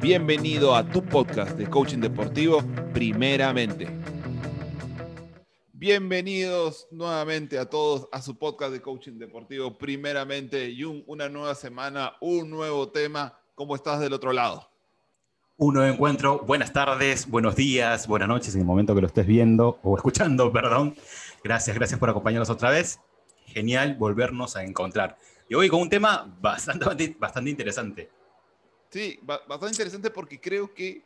Bienvenido a tu podcast de coaching deportivo, primeramente. Bienvenidos nuevamente a todos a su podcast de coaching deportivo, primeramente, y una nueva semana, un nuevo tema. ¿Cómo estás del otro lado? Un nuevo encuentro. Buenas tardes, buenos días, buenas noches en el momento que lo estés viendo o escuchando, perdón. Gracias, gracias por acompañarnos otra vez. Genial volvernos a encontrar. Y hoy con un tema bastante, bastante interesante. Sí, bastante interesante porque creo que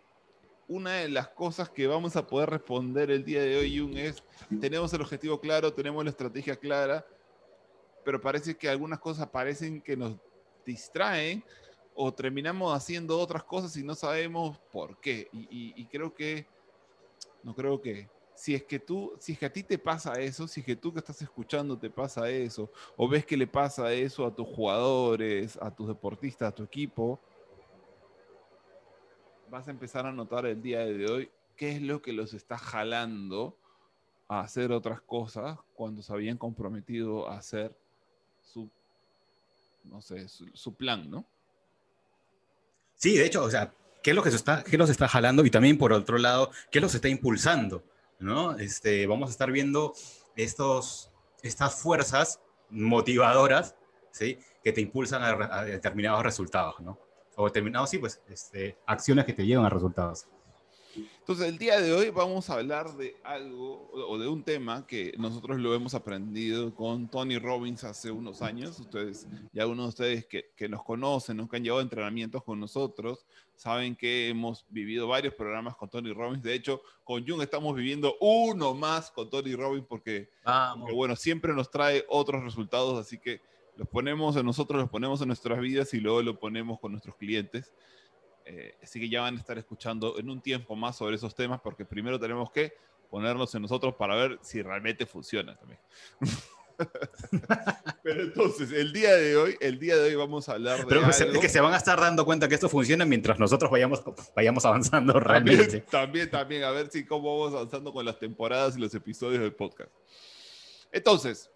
una de las cosas que vamos a poder responder el día de hoy, Jung, es, tenemos el objetivo claro, tenemos la estrategia clara, pero parece que algunas cosas parecen que nos distraen o terminamos haciendo otras cosas y no sabemos por qué. Y, creo que, no creo que, si es que tú, si es que a ti te pasa eso, si es que tú que estás escuchando te pasa eso, o ves que le pasa eso a tus jugadores, a tus deportistas, a tu equipo, vas a empezar a notar el día de hoy qué es lo que los está jalando a hacer otras cosas cuando se habían comprometido a hacer su, no sé, su plan, ¿no? Sí, de hecho, o sea, ¿qué es lo que se está, qué los está jalando? Y también, por otro lado, ¿qué los está impulsando? ¿no? Este, vamos a estar viendo estos, estas fuerzas motivadoras, ¿sí? Que te impulsan a, determinados resultados, ¿no? O determinados, sí, pues, este, acciones que te llevan a resultados. Entonces, el día de hoy vamos a hablar de algo o de un tema que nosotros lo hemos aprendido con Tony Robbins hace unos años. Ustedes, ya algunos de ustedes que, que nos conocen, que han llevado entrenamientos con nosotros, saben que hemos vivido varios programas con Tony Robbins. De hecho, con Jung estamos viviendo uno más con Tony Robbins porque, porque bueno, siempre nos trae otros resultados, así que los ponemos en nosotros, los ponemos en nuestras vidas y luego lo ponemos con nuestros clientes. Eh, así que ya van a estar escuchando en un tiempo más sobre esos temas, porque primero tenemos que ponernos en nosotros para ver si realmente funciona también. Pero entonces, el día de hoy, el día de hoy vamos a hablar de Pero pues, es que se van a estar dando cuenta que esto funciona mientras nosotros vayamos, vayamos avanzando realmente. También, también, a ver si cómo vamos avanzando con las temporadas y los episodios del podcast. Entonces,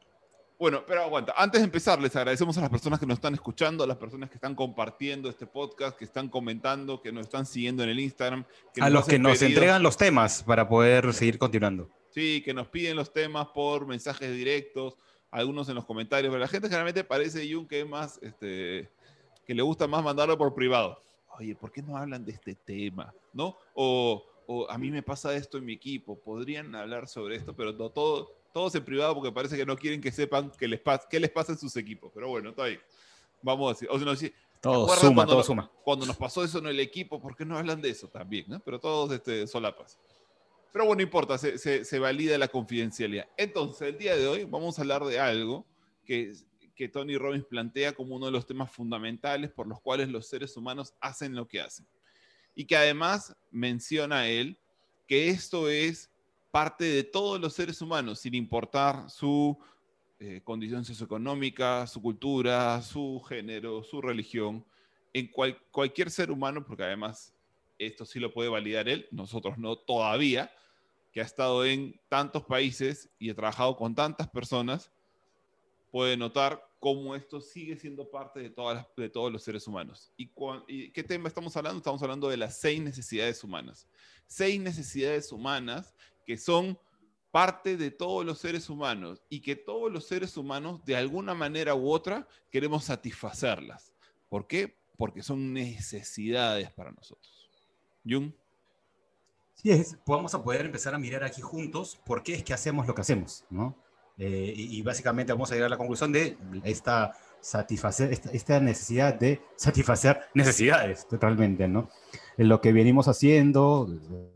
bueno, pero aguanta. Antes de empezar, les agradecemos a las personas que nos están escuchando, a las personas que están compartiendo este podcast, que están comentando, que nos están siguiendo en el Instagram. a los que nos entregan los temas para poder seguir continuando. Sí, que nos piden los temas por mensajes directos, algunos en los comentarios, pero la gente generalmente parece, Jun, que es más, este, que le gusta más mandarlo por privado. Oye, ¿por qué no hablan de este tema? ¿No? O, o a mí me pasa esto en mi equipo, podrían hablar sobre esto, pero todo todos en privado porque parece que no quieren que sepan qué les, pasa, qué les pasa en sus equipos. Pero bueno, está ahí. Vamos a decir. O sea, todo suma, todo suma. Cuando nos pasó eso en el equipo, ¿por qué no hablan de eso también? ¿no? Pero todos este, solapas. Pero bueno, no importa, se, se, se, valida la confidencialidad. Entonces, el día de hoy vamos a hablar de algo que, que Tony Robbins plantea como uno de los temas fundamentales por los cuales los seres humanos hacen lo que hacen. Y que además menciona él que esto es parte de todos los seres humanos, sin importar su eh, condición socioeconómica, su cultura, su género, su religión, en cualquier ser humano, porque además esto sí lo puede validar él, nosotros no todavía, que ha estado en tantos países y ha trabajado con tantas personas, puede notar cómo esto sigue siendo parte de, todas de todos los seres humanos. ¿Y, ¿Y qué tema estamos hablando? Estamos hablando de las seis necesidades humanas. Seis necesidades humanas que son parte de todos los seres humanos y que todos los seres humanos, de alguna manera u otra, queremos satisfacerlas. ¿Por qué? Porque son necesidades para nosotros. Jung. Sí, es, vamos a poder empezar a mirar aquí juntos por qué es que hacemos lo que hacemos, ¿no? Eh, y, básicamente vamos a llegar a la conclusión de esta satisfacer esta, necesidad de satisfacer necesidades totalmente, ¿no? En lo que venimos haciendo,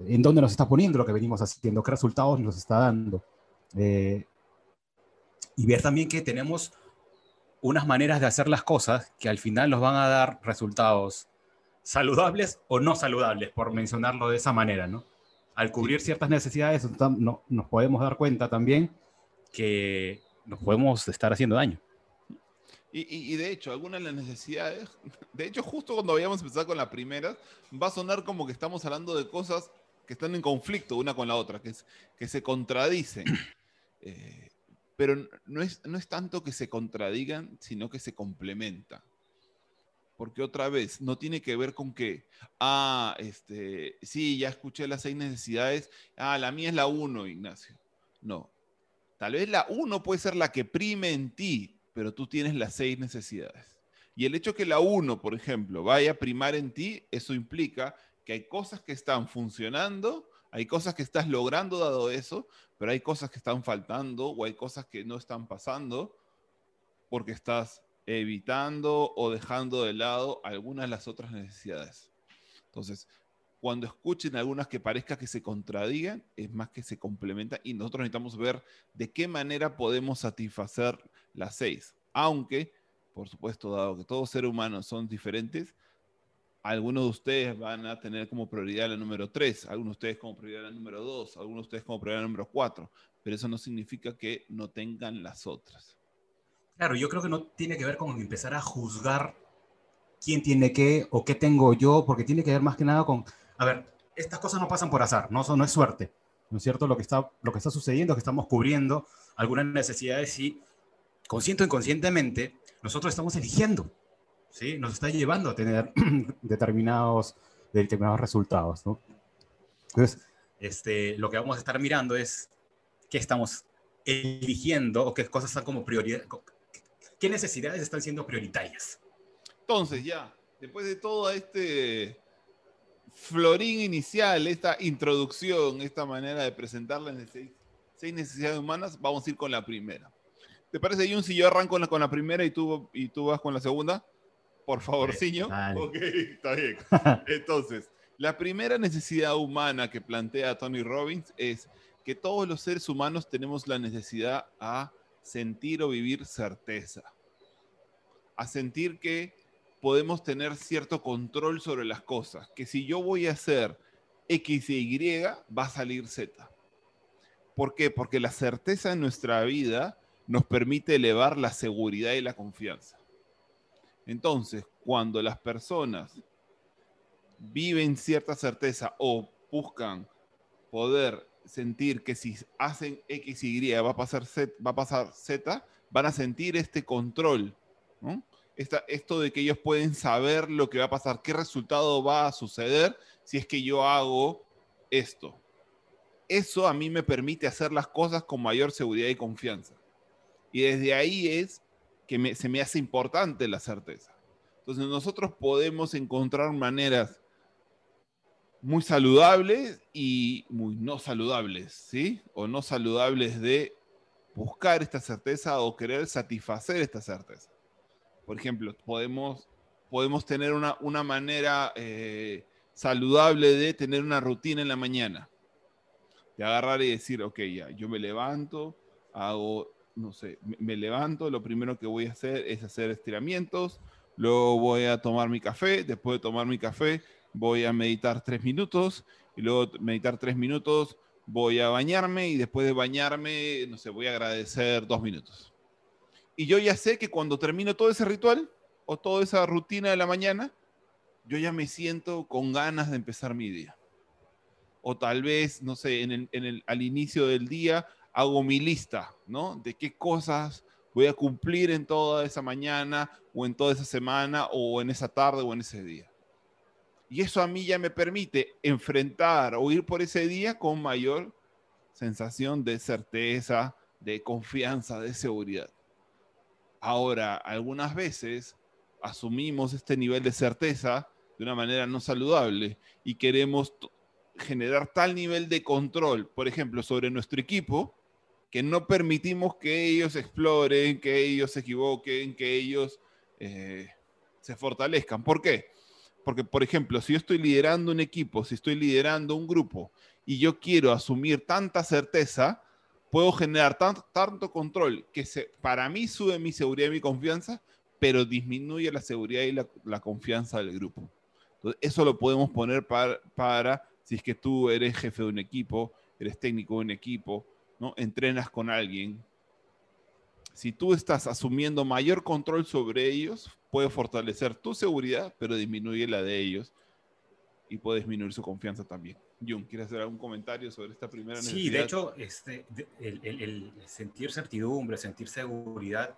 en dónde nos está poniendo lo que venimos haciendo, qué resultados nos está dando. Eh, y ver también que tenemos unas maneras de hacer las cosas que al final nos van a dar resultados saludables o no saludables, por mencionarlo de esa manera, ¿no? Al cubrir ciertas necesidades, no, nos podemos dar cuenta también que nos podemos estar haciendo daño. Y, de hecho, algunas de las necesidades, de hecho, justo cuando vayamos a con la primera, va a sonar como que estamos hablando de cosas que están en conflicto una con la otra, que, es, que se contradicen. Eh, pero no es, no es tanto que se contradigan, sino que se complementan. Porque otra vez, no tiene que ver con que, ah, este, sí, ya escuché las seis necesidades, ah, la mía es la uno, Ignacio. No. Tal vez la uno puede ser la que prime en ti, pero tú tienes las seis necesidades. Y el hecho que la uno, por ejemplo, vaya a primar en ti, eso implica que hay cosas que están funcionando, hay cosas que estás logrando dado eso, pero hay cosas que están faltando o hay cosas que no están pasando porque estás evitando o dejando de lado algunas de las otras necesidades. Entonces, cuando escuchen algunas que parezca que se contradigan, es más que se complementan y nosotros necesitamos ver de qué manera podemos satisfacer las seis. Aunque, por supuesto, dado que todos seres humanos son diferentes, algunos de ustedes van a tener como prioridad la número 3, algunos de ustedes como prioridad la número 2, algunos de ustedes como prioridad la número 4, pero eso no significa que no tengan las otras. Claro, yo creo que no tiene que ver con empezar a juzgar quién tiene qué o qué tengo yo, porque tiene que ver más que nada con, a ver, estas cosas no pasan por azar, no, no es suerte, ¿no es cierto? Lo que está, lo que está sucediendo es que estamos cubriendo algunas necesidades y consciente o inconscientemente nosotros estamos eligiendo, ¿sí? Nos está llevando a tener determinados, determinados resultados, ¿no? Entonces, este, lo que vamos a estar mirando es qué estamos eligiendo o qué cosas están como prioridad, ¿Qué necesidades están siendo prioritarias? Entonces, ya, después de todo este florín inicial, esta introducción, esta manera de presentar las seis, necesidades humanas, vamos a ir con la primera. ¿Te parece, Jun, si yo arranco con la, primera y tú, y tú vas con la segunda? Por favor, Ciño. Ok, está bien. Entonces, la primera necesidad humana que plantea Tony Robbins es que todos los seres humanos tenemos la necesidad a sentir o vivir certeza, a sentir que podemos tener cierto control sobre las cosas, que si yo voy a hacer X e Y, va a salir Z. ¿Por qué? Porque la certeza en nuestra vida nos permite elevar la seguridad y la confianza. Entonces, cuando las personas viven cierta certeza o buscan poder sentir que si hacen X, Y va a pasar Z, va a pasar Z van a sentir este control, esto de que ellos pueden saber lo que va a pasar, qué resultado va a suceder si es que yo hago esto. Eso a mí me permite hacer las cosas con mayor seguridad y confianza. Y desde ahí es que se me hace importante la certeza. Entonces nosotros podemos encontrar maneras muy saludables y muy no saludables, ¿sí? O no saludables de buscar esta certeza o querer satisfacer esta certeza. Por ejemplo, podemos, podemos tener una, una manera eh, saludable de tener una rutina en la mañana. De agarrar y decir, ok, ya, yo me levanto, hago, no sé, me levanto, lo primero que voy a hacer es hacer estiramientos, luego voy a tomar mi café, después de tomar mi café, voy a meditar tres minutos y luego meditar tres minutos voy a bañarme y después de bañarme, no sé, voy a agradecer dos minutos. Y yo ya sé que cuando termino todo ese ritual o toda esa rutina de la mañana, yo ya me siento con ganas de empezar mi día. O tal vez, no sé, en el, al inicio del día hago mi lista, ¿no? De qué cosas voy a cumplir en toda esa mañana o en toda esa semana o en esa tarde o en ese día. Y eso a mí ya me permite enfrentar o ir por ese día con mayor sensación de certeza, de confianza, de seguridad. Ahora, algunas veces asumimos este nivel de certeza de una manera no saludable y queremos generar tal nivel de control, por ejemplo, sobre nuestro equipo, que no permitimos que ellos exploren, que ellos se equivoquen, que ellos eh, se fortalezcan. ¿Por qué? Porque, por ejemplo, si yo estoy liderando un equipo, si estoy liderando un grupo y yo quiero asumir tanta certeza, puedo generar tanto, control que para mí sube mi seguridad y mi confianza, pero disminuye la seguridad y la, confianza del grupo. Entonces, eso lo podemos poner para, para, si es que tú eres jefe de un equipo, eres técnico de un equipo, ¿no? entrenas con alguien. Si tú estás asumiendo mayor control sobre ellos, puede fortalecer tu seguridad, pero disminuye la de ellos y puede disminuir su confianza también. Jun, ¿quieres hacer algún comentario sobre esta primera necesidad? Sí, de hecho, este, el, sentir certidumbre, sentir seguridad,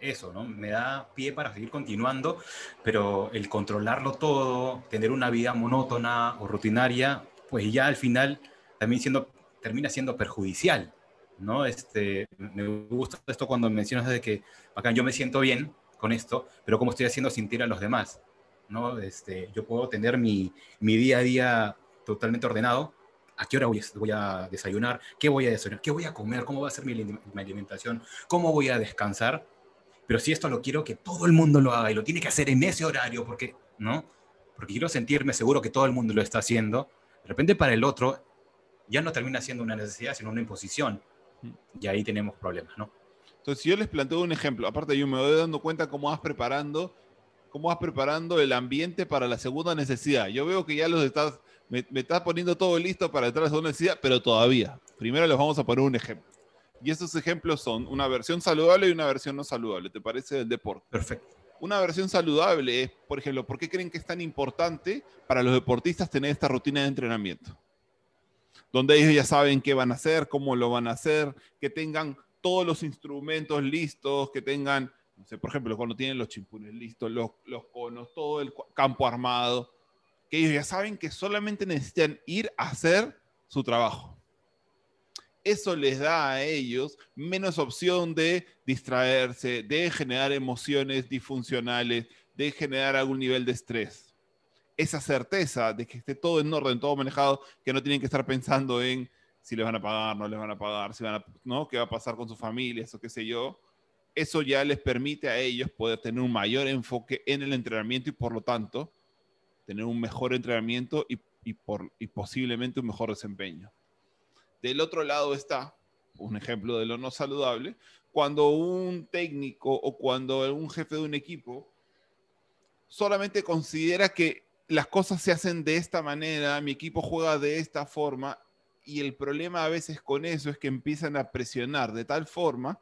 eso, ¿no? Me da pie para seguir continuando, pero el controlarlo todo, tener una vida monótona o rutinaria, pues ya al final también siendo, termina siendo perjudicial, ¿no? Este, me gusta esto cuando mencionas de que acá yo me siento bien con esto, pero cómo estoy haciendo sentir a los demás, ¿no? Este, yo puedo tener mi, mi día a día totalmente ordenado, a qué hora voy a, voy a, desayunar, qué voy a desayunar, qué voy a comer, cómo va a ser mi, mi, alimentación, cómo voy a descansar. Pero si esto lo quiero que todo el mundo lo haga y lo tiene que hacer en ese horario, porque, ¿no? Porque quiero sentirme seguro que todo el mundo lo está haciendo. De repente para el otro ya no termina siendo una necesidad, sino una imposición. Y ahí tenemos problemas, ¿no? Entonces, si yo les planteo un ejemplo, aparte yo me voy dando cuenta cómo vas preparando, cómo vas preparando el ambiente para la segunda necesidad. Yo veo que ya los estás, me, me estás poniendo todo listo para entrar a la segunda necesidad, pero todavía. Primero les vamos a poner un ejemplo. Y esos ejemplos son una versión saludable y una versión no saludable. ¿Te parece del deporte? Perfecto. Una versión saludable es, por ejemplo, ¿por qué creen que es tan importante para los deportistas tener esta rutina de entrenamiento? Donde ellos ya saben qué van a hacer, cómo lo van a hacer, que tengan todos los instrumentos listos, que tengan, no sé, por ejemplo, cuando tienen los chimpunes listos, los, los conos, todo el campo armado, que ellos ya saben que solamente necesitan ir a hacer su trabajo eso les da a ellos menos opción de distraerse, de generar emociones disfuncionales, de generar algún nivel de estrés. Esa certeza de que esté todo en orden, todo manejado, que no tienen que estar pensando en si les van a pagar, no les van a pagar, si van a, ¿no? qué va a pasar con su familia, eso qué sé yo. Eso ya les permite a ellos poder tener un mayor enfoque en el entrenamiento y por lo tanto tener un mejor entrenamiento y, y, por, y posiblemente un mejor desempeño. Del otro lado está, un ejemplo de lo no saludable, cuando un técnico o cuando un jefe de un equipo solamente considera que las cosas se hacen de esta manera, mi equipo juega de esta forma, y el problema a veces con eso es que empiezan a presionar de tal forma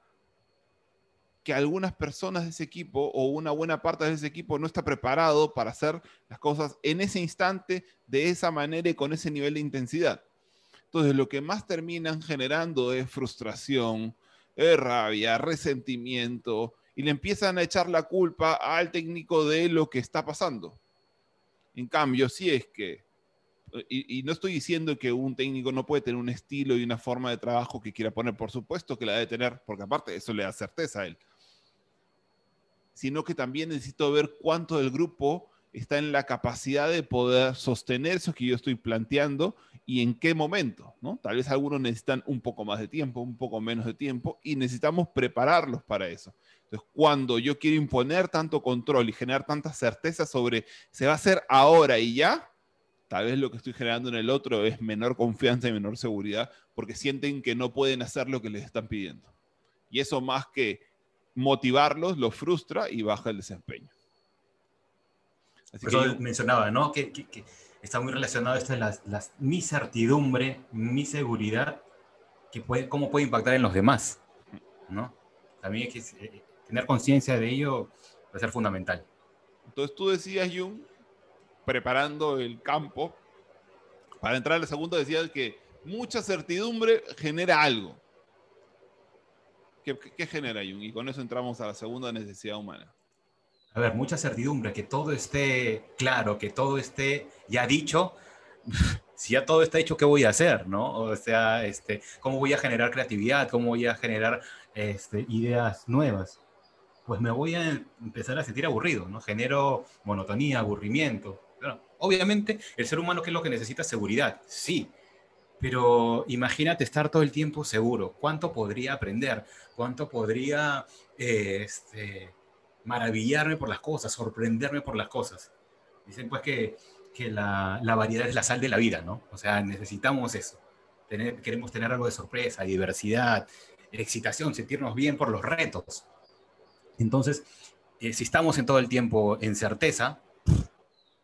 que algunas personas de ese equipo o una buena parte de ese equipo no está preparado para hacer las cosas en ese instante, de esa manera y con ese nivel de intensidad. Entonces, lo que más terminan generando es frustración, es rabia, resentimiento, y le empiezan a echar la culpa al técnico de lo que está pasando. En cambio, si es que, y, no estoy diciendo que un técnico no puede tener un estilo y una forma de trabajo que quiera poner, por supuesto que la debe tener, porque aparte eso le da certeza a él, sino que también necesito ver cuánto del grupo está en la capacidad de poder sostener eso que yo estoy planteando y en qué momento, ¿no? Tal vez algunos necesitan un poco más de tiempo, un poco menos de tiempo y necesitamos prepararlos para eso. Entonces, cuando yo quiero imponer tanto control y generar tanta certeza sobre se va a hacer ahora y ya, tal vez lo que estoy generando en el otro es menor confianza y menor seguridad porque sienten que no pueden hacer lo que les están pidiendo. Y eso más que motivarlos, los frustra y baja el desempeño. Así que yo... mencionaba, ¿no? Que, que, está muy relacionado esto de las, las, mi certidumbre, mi seguridad, que puede, cómo puede impactar en los demás, ¿no? También es que eh, tener conciencia de ello va a ser fundamental. Entonces tú decías, Jung, preparando el campo, para entrar al segundo decías que mucha certidumbre genera algo. ¿Qué, qué genera, Jung? Y con eso entramos a la segunda necesidad humana a ver, mucha certidumbre, que todo esté claro, que todo esté ya dicho. Si ya todo está hecho, ¿qué voy a hacer? ¿no? O sea, este, ¿cómo voy a generar creatividad? ¿Cómo voy a generar este, ideas nuevas? Pues me voy a empezar a sentir aburrido, ¿no? Genero monotonía, aburrimiento. obviamente, el ser humano, ¿qué es lo que necesita? Seguridad, sí. Pero imagínate estar todo el tiempo seguro. ¿Cuánto podría aprender? ¿Cuánto podría eh, este, maravillarme por las cosas, sorprenderme por las cosas. Dicen pues que, que la, la, variedad es la sal de la vida, ¿no? O sea, necesitamos eso. Tener, queremos tener algo de sorpresa, diversidad, excitación, sentirnos bien por los retos. Entonces, eh, si estamos en todo el tiempo en certeza,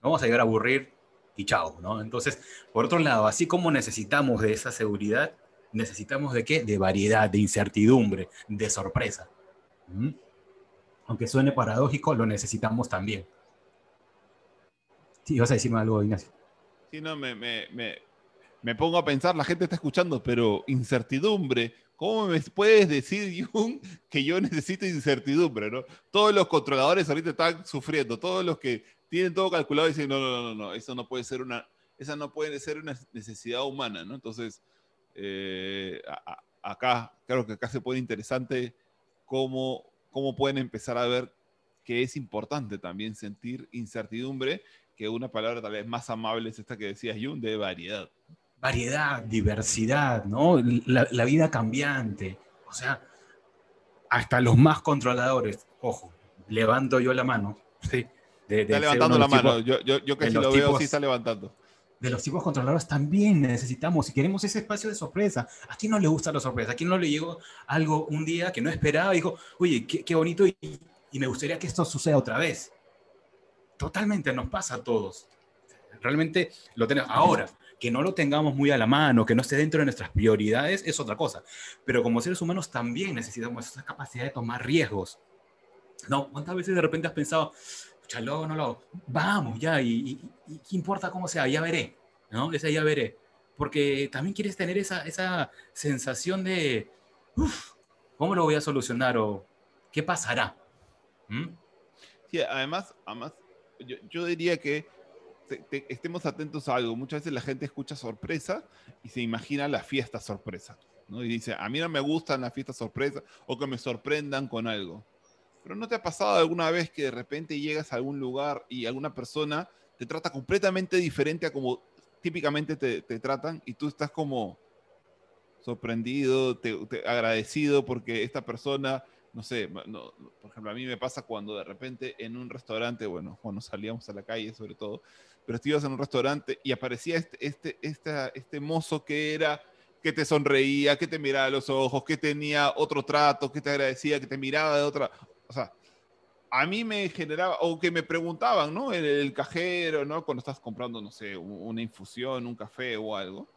vamos a llegar a aburrir y chao, ¿no? Entonces, por otro lado, así como necesitamos de esa seguridad, necesitamos de qué? De variedad, de incertidumbre, de sorpresa. ¿Mm? aunque suene paradójico, lo necesitamos también. Sí, vas a decirme algo, Ignacio. Sí, no, me, me, me, me, pongo a pensar, la gente está escuchando, pero incertidumbre, ¿Cómo me puedes decir, Jung, que yo necesito incertidumbre? ¿no? Todos los controladores ahorita están sufriendo, todos los que tienen todo calculado dicen, no, no, no, no, eso no puede ser una, esa no puede ser una necesidad humana, ¿no? Entonces, eh, acá, claro que acá se pone interesante cómo, cómo pueden empezar a ver que es importante también sentir incertidumbre, que una palabra tal vez más amable es esta que decías, Jung, de variedad. Variedad, diversidad, ¿no? La, vida cambiante. O sea, hasta los más controladores, ojo, levanto yo la mano, ¿sí? está levantando la mano, yo, yo, yo que si lo veo, sí está levantando de los tipos controladores también necesitamos si queremos ese espacio de sorpresa. ¿A quién no le gusta la sorpresa? ¿A quién no le llegó algo un día que no esperaba y dijo, oye, qué, bonito y, me gustaría que esto suceda otra vez? Totalmente, nos pasa a todos. Realmente lo tenemos. Ahora, que no lo tengamos muy a la mano, que no esté dentro de nuestras prioridades, es otra cosa. Pero como seres humanos también necesitamos esa capacidad de tomar riesgos. ¿No? ¿Cuántas veces de repente has pensado, chalo, no lo Vamos, ya, y, qué importa cómo sea, ya veré, ¿no? Esa ya veré. Porque también quieres tener esa, esa sensación de, uff, ¿cómo lo voy a solucionar? O, ¿qué pasará? ¿Mm? Sí, además, además yo, diría que estemos atentos a algo. Muchas veces la gente escucha sorpresa y se imagina la fiesta sorpresa. ¿no? Y dice, a mí no me gustan las fiestas sorpresa o que me sorprendan con algo. Pero ¿no te ha pasado alguna vez que de repente llegas a algún lugar y alguna persona te trata completamente diferente a como típicamente te, tratan y tú estás como sorprendido, te, agradecido porque esta persona, no sé, por ejemplo, a mí me pasa cuando de repente en un restaurante, bueno, cuando salíamos a la calle sobre todo, pero estuvimos en un restaurante y aparecía este, este, este, este mozo que era que te sonreía, que te miraba a los ojos, que tenía otro trato, que te agradecía, que te miraba de otra, o sea, a mí me generaba, o que me preguntaban, ¿no? El, el cajero, ¿no? Cuando estás comprando, no sé, una infusión, un café o algo.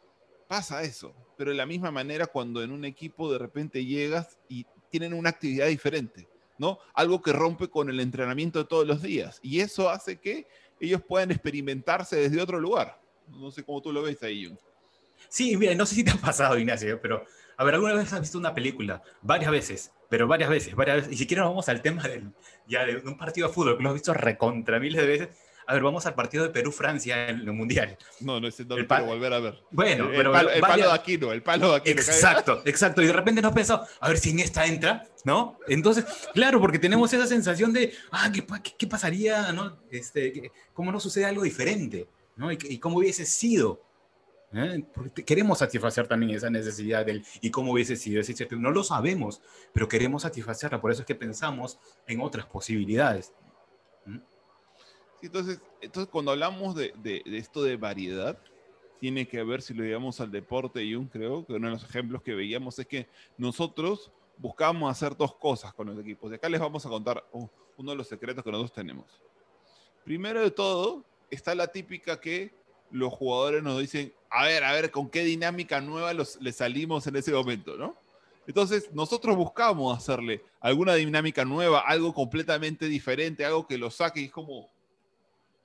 Pasa eso, pero de la misma manera cuando en un equipo de repente llegas y tienen una actividad diferente, ¿no? Algo que rompe con el entrenamiento de todos los días. Y eso hace que ellos puedan experimentarse desde otro lugar. No sé cómo tú lo ves ahí. Sí, mira, no sé si te ha pasado, Ignacio, pero a ver, ¿alguna vez has visto una película? Varias veces, pero varias veces, varias veces. Y si quieres vamos al tema del, ya de un partido de fútbol que lo has visto recontra miles de veces. A ver, vamos al partido de Perú-Francia en el Mundial. No, no, ese no lo quiero volver a ver. Bueno, el, pero... Palo, el palo de Aquino, el palo de Aquino. Exacto, exacto. Y de repente nos pensado, a ver si en esta entra, ¿no? Entonces, claro, porque tenemos esa sensación de, ah, ¿qué, qué, pasaría, no? Este, ¿Cómo no sucede algo diferente? ¿no? Y, y cómo hubiese sido ¿eh? Porque queremos satisfacer también esa necesidad del y cómo hubiese sido ese No lo sabemos, pero queremos satisfacerla. Por eso es que pensamos en otras posibilidades. Entonces, entonces, cuando hablamos de, de, esto de variedad, tiene que ver, si lo llevamos al deporte, y un creo que uno de los ejemplos que veíamos es que nosotros buscamos hacer dos cosas con los equipos. De acá les vamos a contar uno de los secretos que nosotros tenemos. Primero de todo, está la típica que los jugadores nos dicen, a ver, a ver, con qué dinámica nueva los, le salimos en ese momento, ¿no? Entonces, nosotros buscamos hacerle alguna dinámica nueva, algo completamente diferente, algo que lo saque y es como,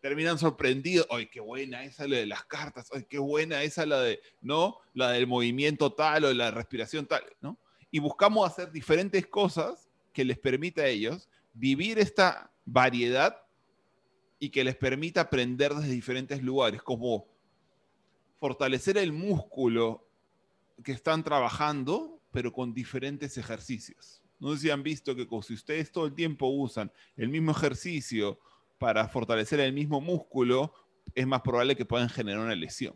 terminan sorprendidos, ay, qué buena esa la de las cartas, ay, qué buena esa la de, ¿no? La del movimiento tal o la respiración tal, ¿no? Y buscamos hacer diferentes cosas que les permita a ellos vivir esta variedad y que les permita aprender desde diferentes lugares, como fortalecer el músculo que están trabajando, pero con diferentes ejercicios. No sé si han visto que si ustedes todo el tiempo usan el mismo ejercicio para fortalecer el mismo músculo, es más probable que puedan generar una lesión.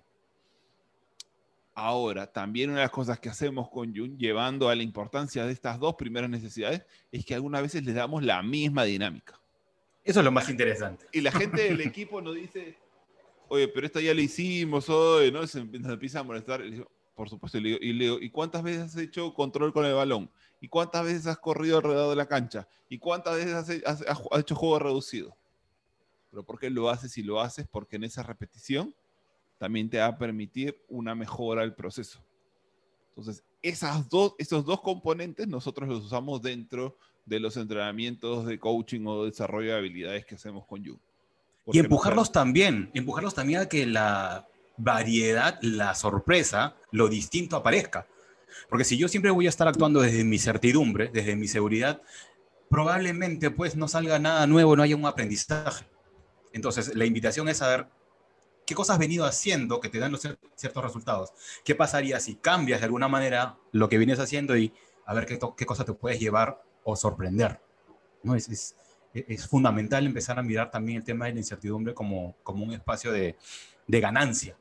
Ahora, también una de las cosas que hacemos con Jun, llevando a la importancia de estas dos primeras necesidades, es que algunas veces les damos la misma dinámica. Eso es lo más interesante. Y la gente del equipo nos dice, oye, pero esta ya la hicimos hoy, ¿no? Se empieza a molestar. Y digo, por supuesto, y le, digo, y cuántas veces has hecho control con el balón? ¿Y cuántas veces has corrido alrededor de la cancha? ¿Y cuántas veces has, hecho juego reducido? Pero ¿por qué lo haces? Y lo haces porque en esa repetición también te va a permitir una mejora del proceso. Entonces, esas dos, esos dos componentes nosotros los usamos dentro de los entrenamientos de coaching o desarrollo de habilidades que hacemos con You. Y empujarlos también, empujarlos también a que la variedad, la sorpresa, lo distinto aparezca. Porque si yo siempre voy a estar actuando desde mi certidumbre, desde mi seguridad, probablemente pues no salga nada nuevo, no haya un aprendizaje. Entonces, la invitación es saber qué cosas has venido haciendo que te dan los ciertos resultados. ¿Qué pasaría si cambias de alguna manera lo que vienes haciendo y a ver qué, qué cosa te puedes llevar o sorprender? ¿No? Es, es, es, fundamental empezar a mirar también el tema de la incertidumbre como, como un espacio de, de ganancia.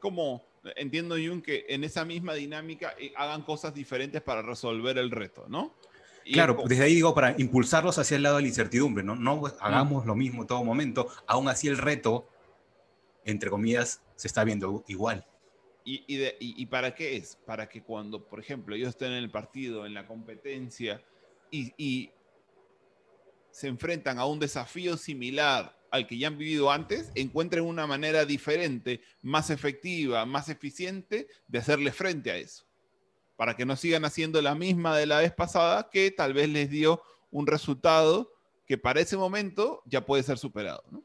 Como entiendo, Jung, que en esa misma dinámica eh, hagan cosas diferentes para resolver el reto, ¿no? Claro, desde ahí digo, para impulsarlos hacia el lado de la incertidumbre, ¿no? No hagamos lo mismo en todo momento, aún así el reto, entre comillas, se está viendo igual. ¿Y, y, para qué es? Para que cuando, por ejemplo, ellos estén en el partido, en la competencia, y, y se enfrentan a un desafío similar al que ya han vivido antes, encuentren una manera diferente, más efectiva, más eficiente de hacerle frente a eso para que no sigan haciendo la misma de la vez pasada, que tal vez les dio un resultado que para ese momento ya puede ser superado. ¿no?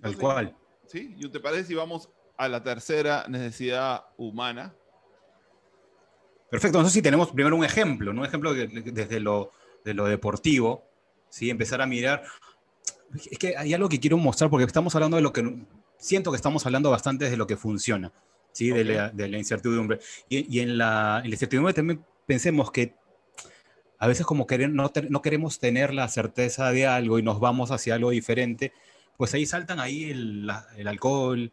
Tal cual. ¿Sí? ¿Y te parece si vamos a la tercera necesidad humana? Perfecto. Entonces, si tenemos primero un ejemplo, ¿no? un ejemplo desde lo, de lo deportivo, ¿sí? empezar a mirar. Es que hay algo que quiero mostrar porque estamos hablando de lo que siento que estamos hablando bastante de lo que funciona. ¿Sí? De, la, incertidumbre. Y, en, la, incertidumbre también pensemos que a veces como no, no, queremos tener la certeza de algo y nos vamos hacia algo diferente, pues ahí saltan ahí el, alcohol,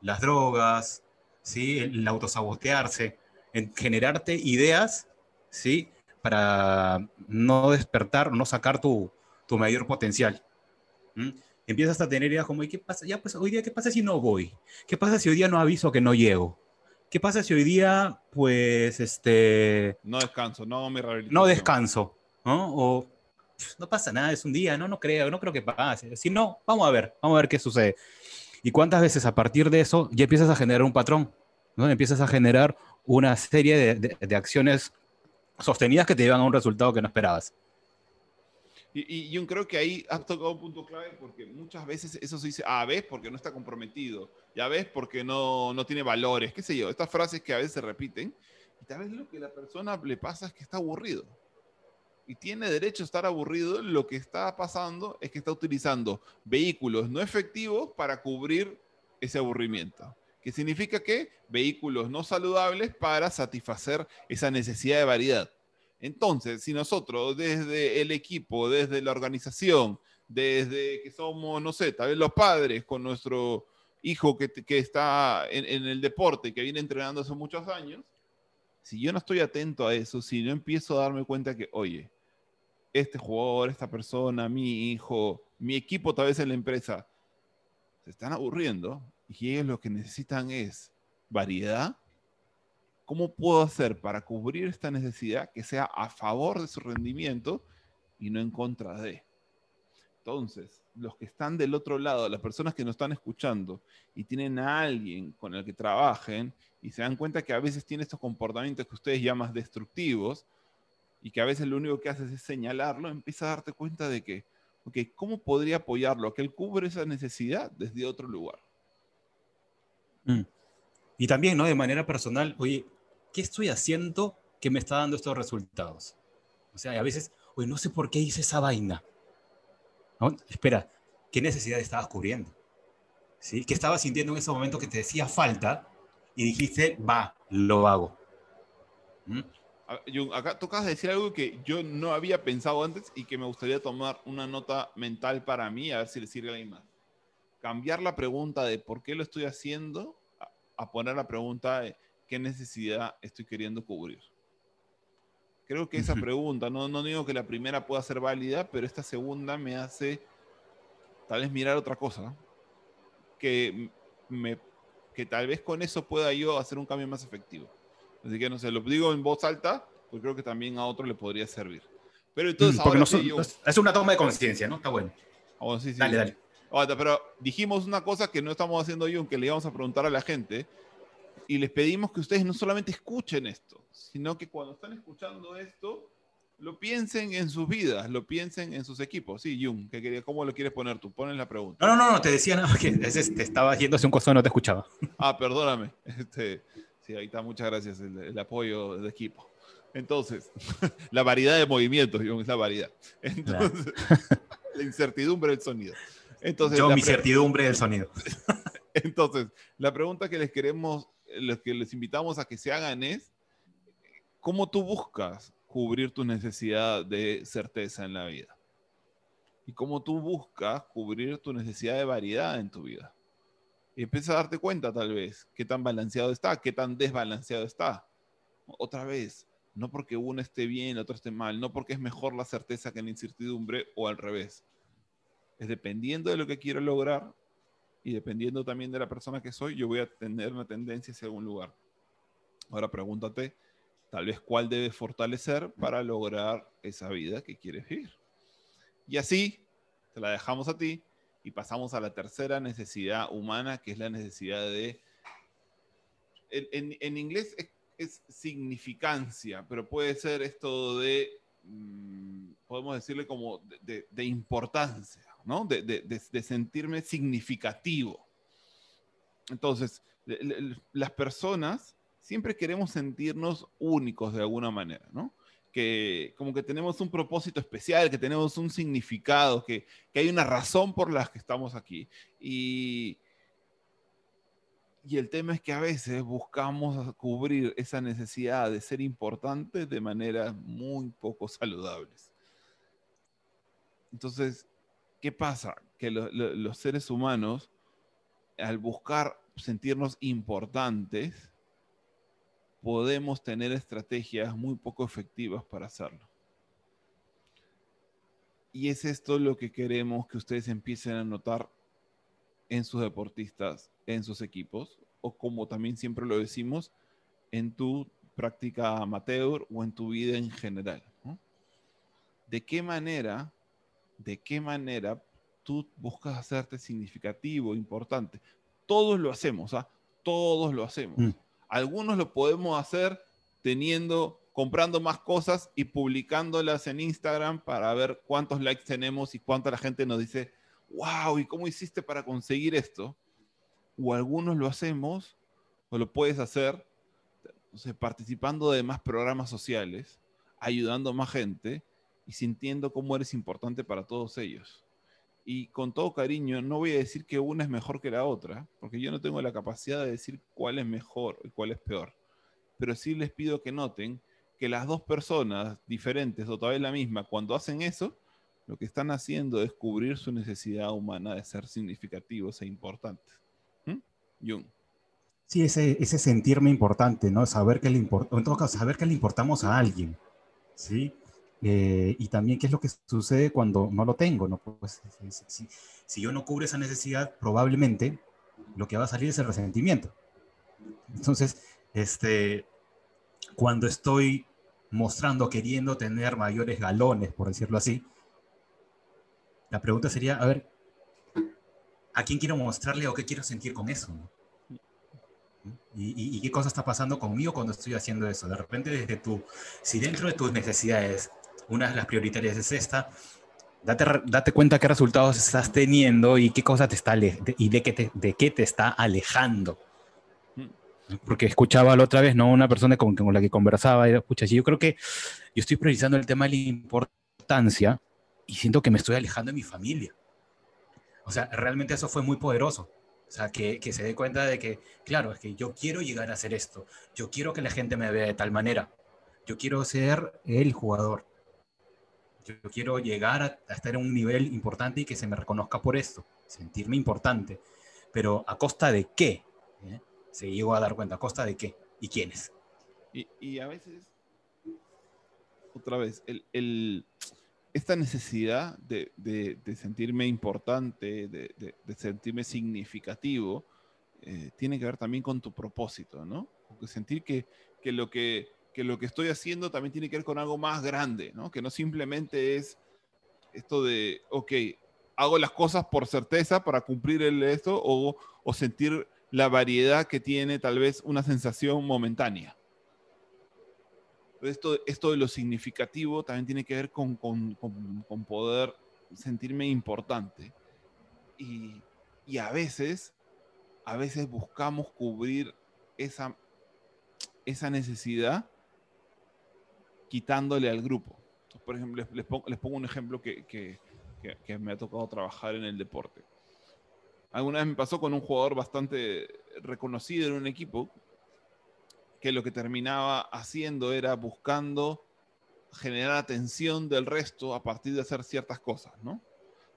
las drogas, ¿sí? el autosabotearse, en generarte ideas ¿sí? para no despertar, no sacar tu, tu mayor potencial empiezas a tener ideas como, ¿y qué pasa? Ya, pues hoy día, ¿qué pasa si no voy? ¿Qué pasa si hoy día no aviso que no llego? ¿Qué pasa si hoy día, pues, este... No descanso, no me No descanso, ¿no? O no pasa nada, es un día, no, no creo, no creo que pase. Si no, vamos a ver, vamos a ver qué sucede. Y cuántas veces a partir de eso ya empiezas a generar un patrón, ¿no? Empiezas a generar una serie de, de acciones sostenidas que te llevan a un resultado que no esperabas. Y, yo creo que ahí has tocado un punto clave porque muchas veces eso se dice, ah, ves porque no está comprometido, ya ves porque no, no tiene valores, qué sé yo, estas frases que a veces se repiten. Y tal vez lo que a la persona le pasa es que está aburrido. Y tiene derecho a estar aburrido. Lo que está pasando es que está utilizando vehículos no efectivos para cubrir ese aburrimiento. ¿Qué significa que vehículos no saludables para satisfacer esa necesidad de variedad. Entonces, si nosotros desde el equipo, desde la organización, desde que somos, no sé, tal vez los padres con nuestro hijo que, está en, en, el deporte, que viene entrenando hace muchos años, si yo no estoy atento a eso, si no empiezo a darme cuenta que, oye, este jugador, esta persona, mi hijo, mi equipo tal vez en la empresa, se están aburriendo y ellos lo que necesitan es variedad, ¿Cómo puedo hacer para cubrir esta necesidad que sea a favor de su rendimiento y no en contra de? Entonces, los que están del otro lado, las personas que nos están escuchando y tienen a alguien con el que trabajen y se dan cuenta que a veces tiene estos comportamientos que ustedes llaman destructivos y que a veces lo único que haces es señalarlo, empieza a darte cuenta de que, ok, ¿cómo podría apoyarlo? Que él cubre esa necesidad desde otro lugar. Mm. Y también, ¿no? De manera personal, oye, ¿qué estoy haciendo que me está dando estos resultados? O sea, a veces, oye, no sé por qué hice esa vaina. ¿No? Espera, ¿qué necesidad estabas cubriendo? ¿Sí? ¿Qué estabas sintiendo en ese momento que te decía falta y dijiste, va, lo hago? ¿Mm? Acá tocas decir algo que yo no había pensado antes y que me gustaría tomar una nota mental para mí, a ver si le sirve a alguien más. Cambiar la pregunta de por qué lo estoy haciendo a poner la pregunta de qué necesidad estoy queriendo cubrir. Creo que esa pregunta, no, no digo que la primera pueda ser válida, pero esta segunda me hace tal vez mirar otra cosa, que, me, que tal vez con eso pueda yo hacer un cambio más efectivo. Así que no sé, lo digo en voz alta, porque creo que también a otro le podría servir. Pero entonces, mm, es una toma de conciencia, ¿no? Está bueno. Oh, sí, sí. Dale, dale. pero dijimos una cosa que no estamos haciendo yo, que le íbamos a preguntar a la gente, y les pedimos que ustedes no solamente escuchen esto, sino que cuando están escuchando esto, lo piensen en sus vidas, lo piensen en sus equipos. Sí, Jung, ¿qué quería, ¿cómo lo quieres poner tú? Ponen la pregunta. No, no, no, te decía nada que te estaba haciendo hace un costo no te escuchaba. Ah, perdóname. Este, Sí, ahí está, muchas gracias, el, apoyo de equipo. Entonces, la variedad de movimientos, es la variedad. Entonces, la incertidumbre del sonido. Entonces, Yo, mi certidumbre del sonido. Entonces, la pregunta que les queremos, los que les invitamos a que se hagan es, ¿cómo tú buscas cubrir tu necesidad de certeza en la vida? ¿Y cómo tú buscas cubrir tu necesidad de variedad en tu vida? Y empiezas a darte cuenta tal vez qué tan balanceado está, qué tan desbalanceado está. Otra vez, no porque uno esté bien, otro esté mal, no porque es mejor la certeza que la incertidumbre o al revés. Es dependiendo de lo que quiero lograr y dependiendo también de la persona que soy, yo voy a tener una tendencia hacia algún lugar. Ahora pregúntate, tal vez cuál debes fortalecer para lograr esa vida que quieres vivir. Y así, te la dejamos a ti y pasamos a la tercera necesidad humana, que es la necesidad de... En, en, inglés es, significancia, pero puede ser esto de, mm, podemos decirle como de, de, importancia, ¿no? De, sentirme significativo. Entonces, las personas siempre queremos sentirnos únicos de alguna manera, ¿no? que como que tenemos un propósito especial, que tenemos un significado, que, que hay una razón por la que estamos aquí. Y, y el tema es que a veces buscamos cubrir esa necesidad de ser importantes de maneras muy poco saludables. Entonces, ¿qué pasa? Que los seres humanos, al buscar sentirnos importantes, podemos tener estrategias muy poco efectivas para hacerlo. Y es esto lo que queremos que ustedes empiecen a notar en sus deportistas, en sus equipos, o como también siempre lo decimos, en tu práctica amateur o en tu vida en general. ¿De qué manera, de qué manera tú buscas hacerte significativo, importante? Todos lo hacemos, ¿ah? Todos lo hacemos. Mm. Algunos lo podemos hacer teniendo, comprando más cosas y publicándolas en Instagram para ver cuántos likes tenemos y cuánta la gente nos dice, wow, ¿y cómo hiciste para conseguir esto? O algunos lo hacemos, o lo puedes hacer participando de más programas sociales, ayudando a más gente y sintiendo cómo eres importante para todos ellos y con todo cariño, no voy a decir que una es mejor que la otra, porque yo no tengo la capacidad de decir cuál es mejor y cuál es peor. Pero sí les pido que noten que las dos personas diferentes o todavía la misma, cuando hacen eso, lo que están haciendo es cubrir su necesidad humana de ser significativos e importantes. ¿Mm? Jung. Sí, ese, ese sentirme importante, ¿no? Saber que le en saber que le importamos a alguien, ¿sí? Eh, y también qué es lo que sucede cuando no lo tengo, ¿no? Pues, si, yo no cubro esa necesidad, probablemente lo que va a salir es el resentimiento. Entonces, este, cuando estoy mostrando, queriendo tener mayores galones, por decirlo así, la pregunta sería, a ver, ¿a quién quiero mostrarle o qué quiero sentir con eso? ¿Y, y, qué cosa está pasando conmigo cuando estoy haciendo eso? De repente, desde tu, si dentro de tus necesidades una de las prioritarias es esta. Date, date cuenta qué resultados estás teniendo y qué cosa te está y de qué te, de qué te está alejando. Porque escuchaba la otra vez, ¿no? Una persona con, con la que conversaba, y, escucha, yo creo que yo estoy priorizando el tema de la importancia y siento que me estoy alejando de mi familia. O sea, realmente eso fue muy poderoso. O sea, que, que, se dé cuenta de que, claro, es que yo quiero llegar a hacer esto. Yo quiero que la gente me vea de tal manera. Yo quiero ser el jugador. Yo quiero llegar a, estar en un nivel importante y que se me reconozca por esto, sentirme importante. Pero ¿a costa de qué? ¿Eh? Se llegó a dar cuenta, ¿a costa de qué? ¿Y quiénes? Y, y a veces, otra vez, el, el, esta necesidad de, de, de sentirme importante, de, de sentirme significativo, eh, tiene que ver también con tu propósito, ¿no? Sentir que, que lo que que lo que estoy haciendo también tiene que ver con algo más grande, ¿no? Que no simplemente es esto de, ok, hago las cosas por certeza para cumplir el esto o, o sentir la variedad que tiene tal vez una sensación momentánea. Esto, esto de lo significativo también tiene que ver con, con, con, poder sentirme importante. Y, y, a veces, a veces buscamos cubrir esa esa necesidad quitándole al grupo. por ejemplo, les, pongo, un ejemplo que, me ha tocado trabajar en el deporte. Alguna vez me pasó con un jugador bastante reconocido en un equipo que lo que terminaba haciendo era buscando generar atención del resto a partir de hacer ciertas cosas, ¿no?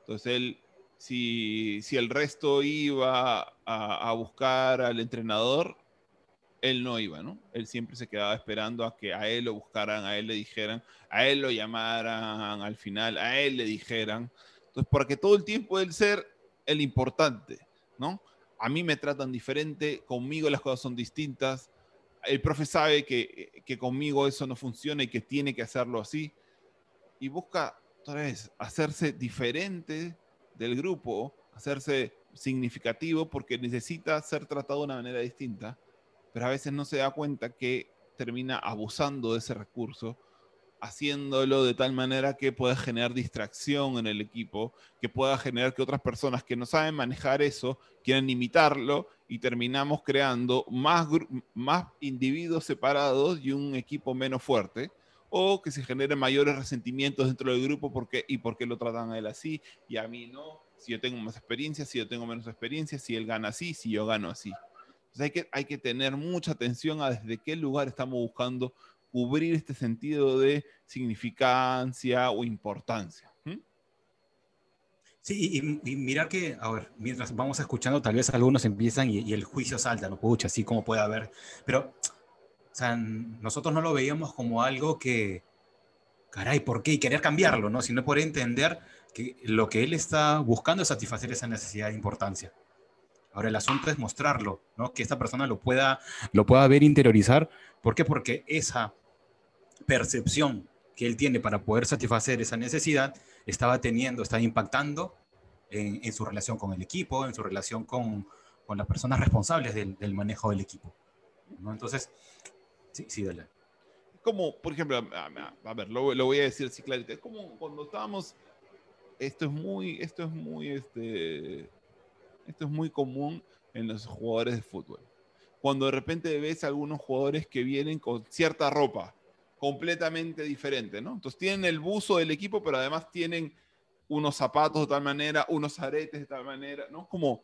Entonces él, si, el resto iba a, buscar al entrenador, él no iba, ¿no? Él siempre se quedaba esperando a que a él lo buscaran, a él le dijeran, a él lo llamaran al final, a él le dijeran. Entonces, porque todo el tiempo él ser el importante, ¿no? A mí me tratan diferente, conmigo las cosas son distintas, el profe sabe que, que conmigo eso no funciona y que tiene que hacerlo así, y busca otra vez hacerse diferente del grupo, hacerse significativo porque necesita ser tratado de una manera distinta pero a veces no se da cuenta que termina abusando de ese recurso, haciéndolo de tal manera que pueda generar distracción en el equipo, que pueda generar que otras personas que no saben manejar eso quieran imitarlo y terminamos creando más, más individuos separados y un equipo menos fuerte o que se generen mayores resentimientos dentro del grupo porque, y porque lo tratan a él así y a mí no, si yo tengo más experiencia, si yo tengo menos experiencia, si él gana así, si yo gano así hay que, hay que tener mucha atención a desde qué lugar estamos buscando cubrir este sentido de significancia o importancia. Sí, y, mirar que, a ver, mientras vamos escuchando, tal vez algunos empiezan y, el juicio salta, no pucha, así como puede haber, pero, o sea, nosotros no lo veíamos como algo que, caray, ¿por qué? Y querer cambiarlo, ¿no? Sino por entender que lo que él está buscando es satisfacer esa necesidad de importancia. Ahora el asunto es mostrarlo, ¿no? Que esta persona lo pueda, lo pueda ver, interiorizar. ¿Por qué? Porque esa percepción que él tiene para poder satisfacer esa necesidad estaba teniendo, estaba impactando en, su relación con el equipo, en su relación con, con las personas responsables del, manejo del equipo. Entonces, sí, sí, dale. Como, por ejemplo, a, ver, lo, lo, voy a decir así es como cuando estábamos, esto es muy, esto es muy, este, esto es muy común en los jugadores de fútbol. Cuando de repente ves a algunos jugadores que vienen con cierta ropa completamente diferente, ¿no? Entonces tienen el buzo del equipo, pero además tienen unos zapatos de tal manera, unos aretes de tal manera, ¿no? Como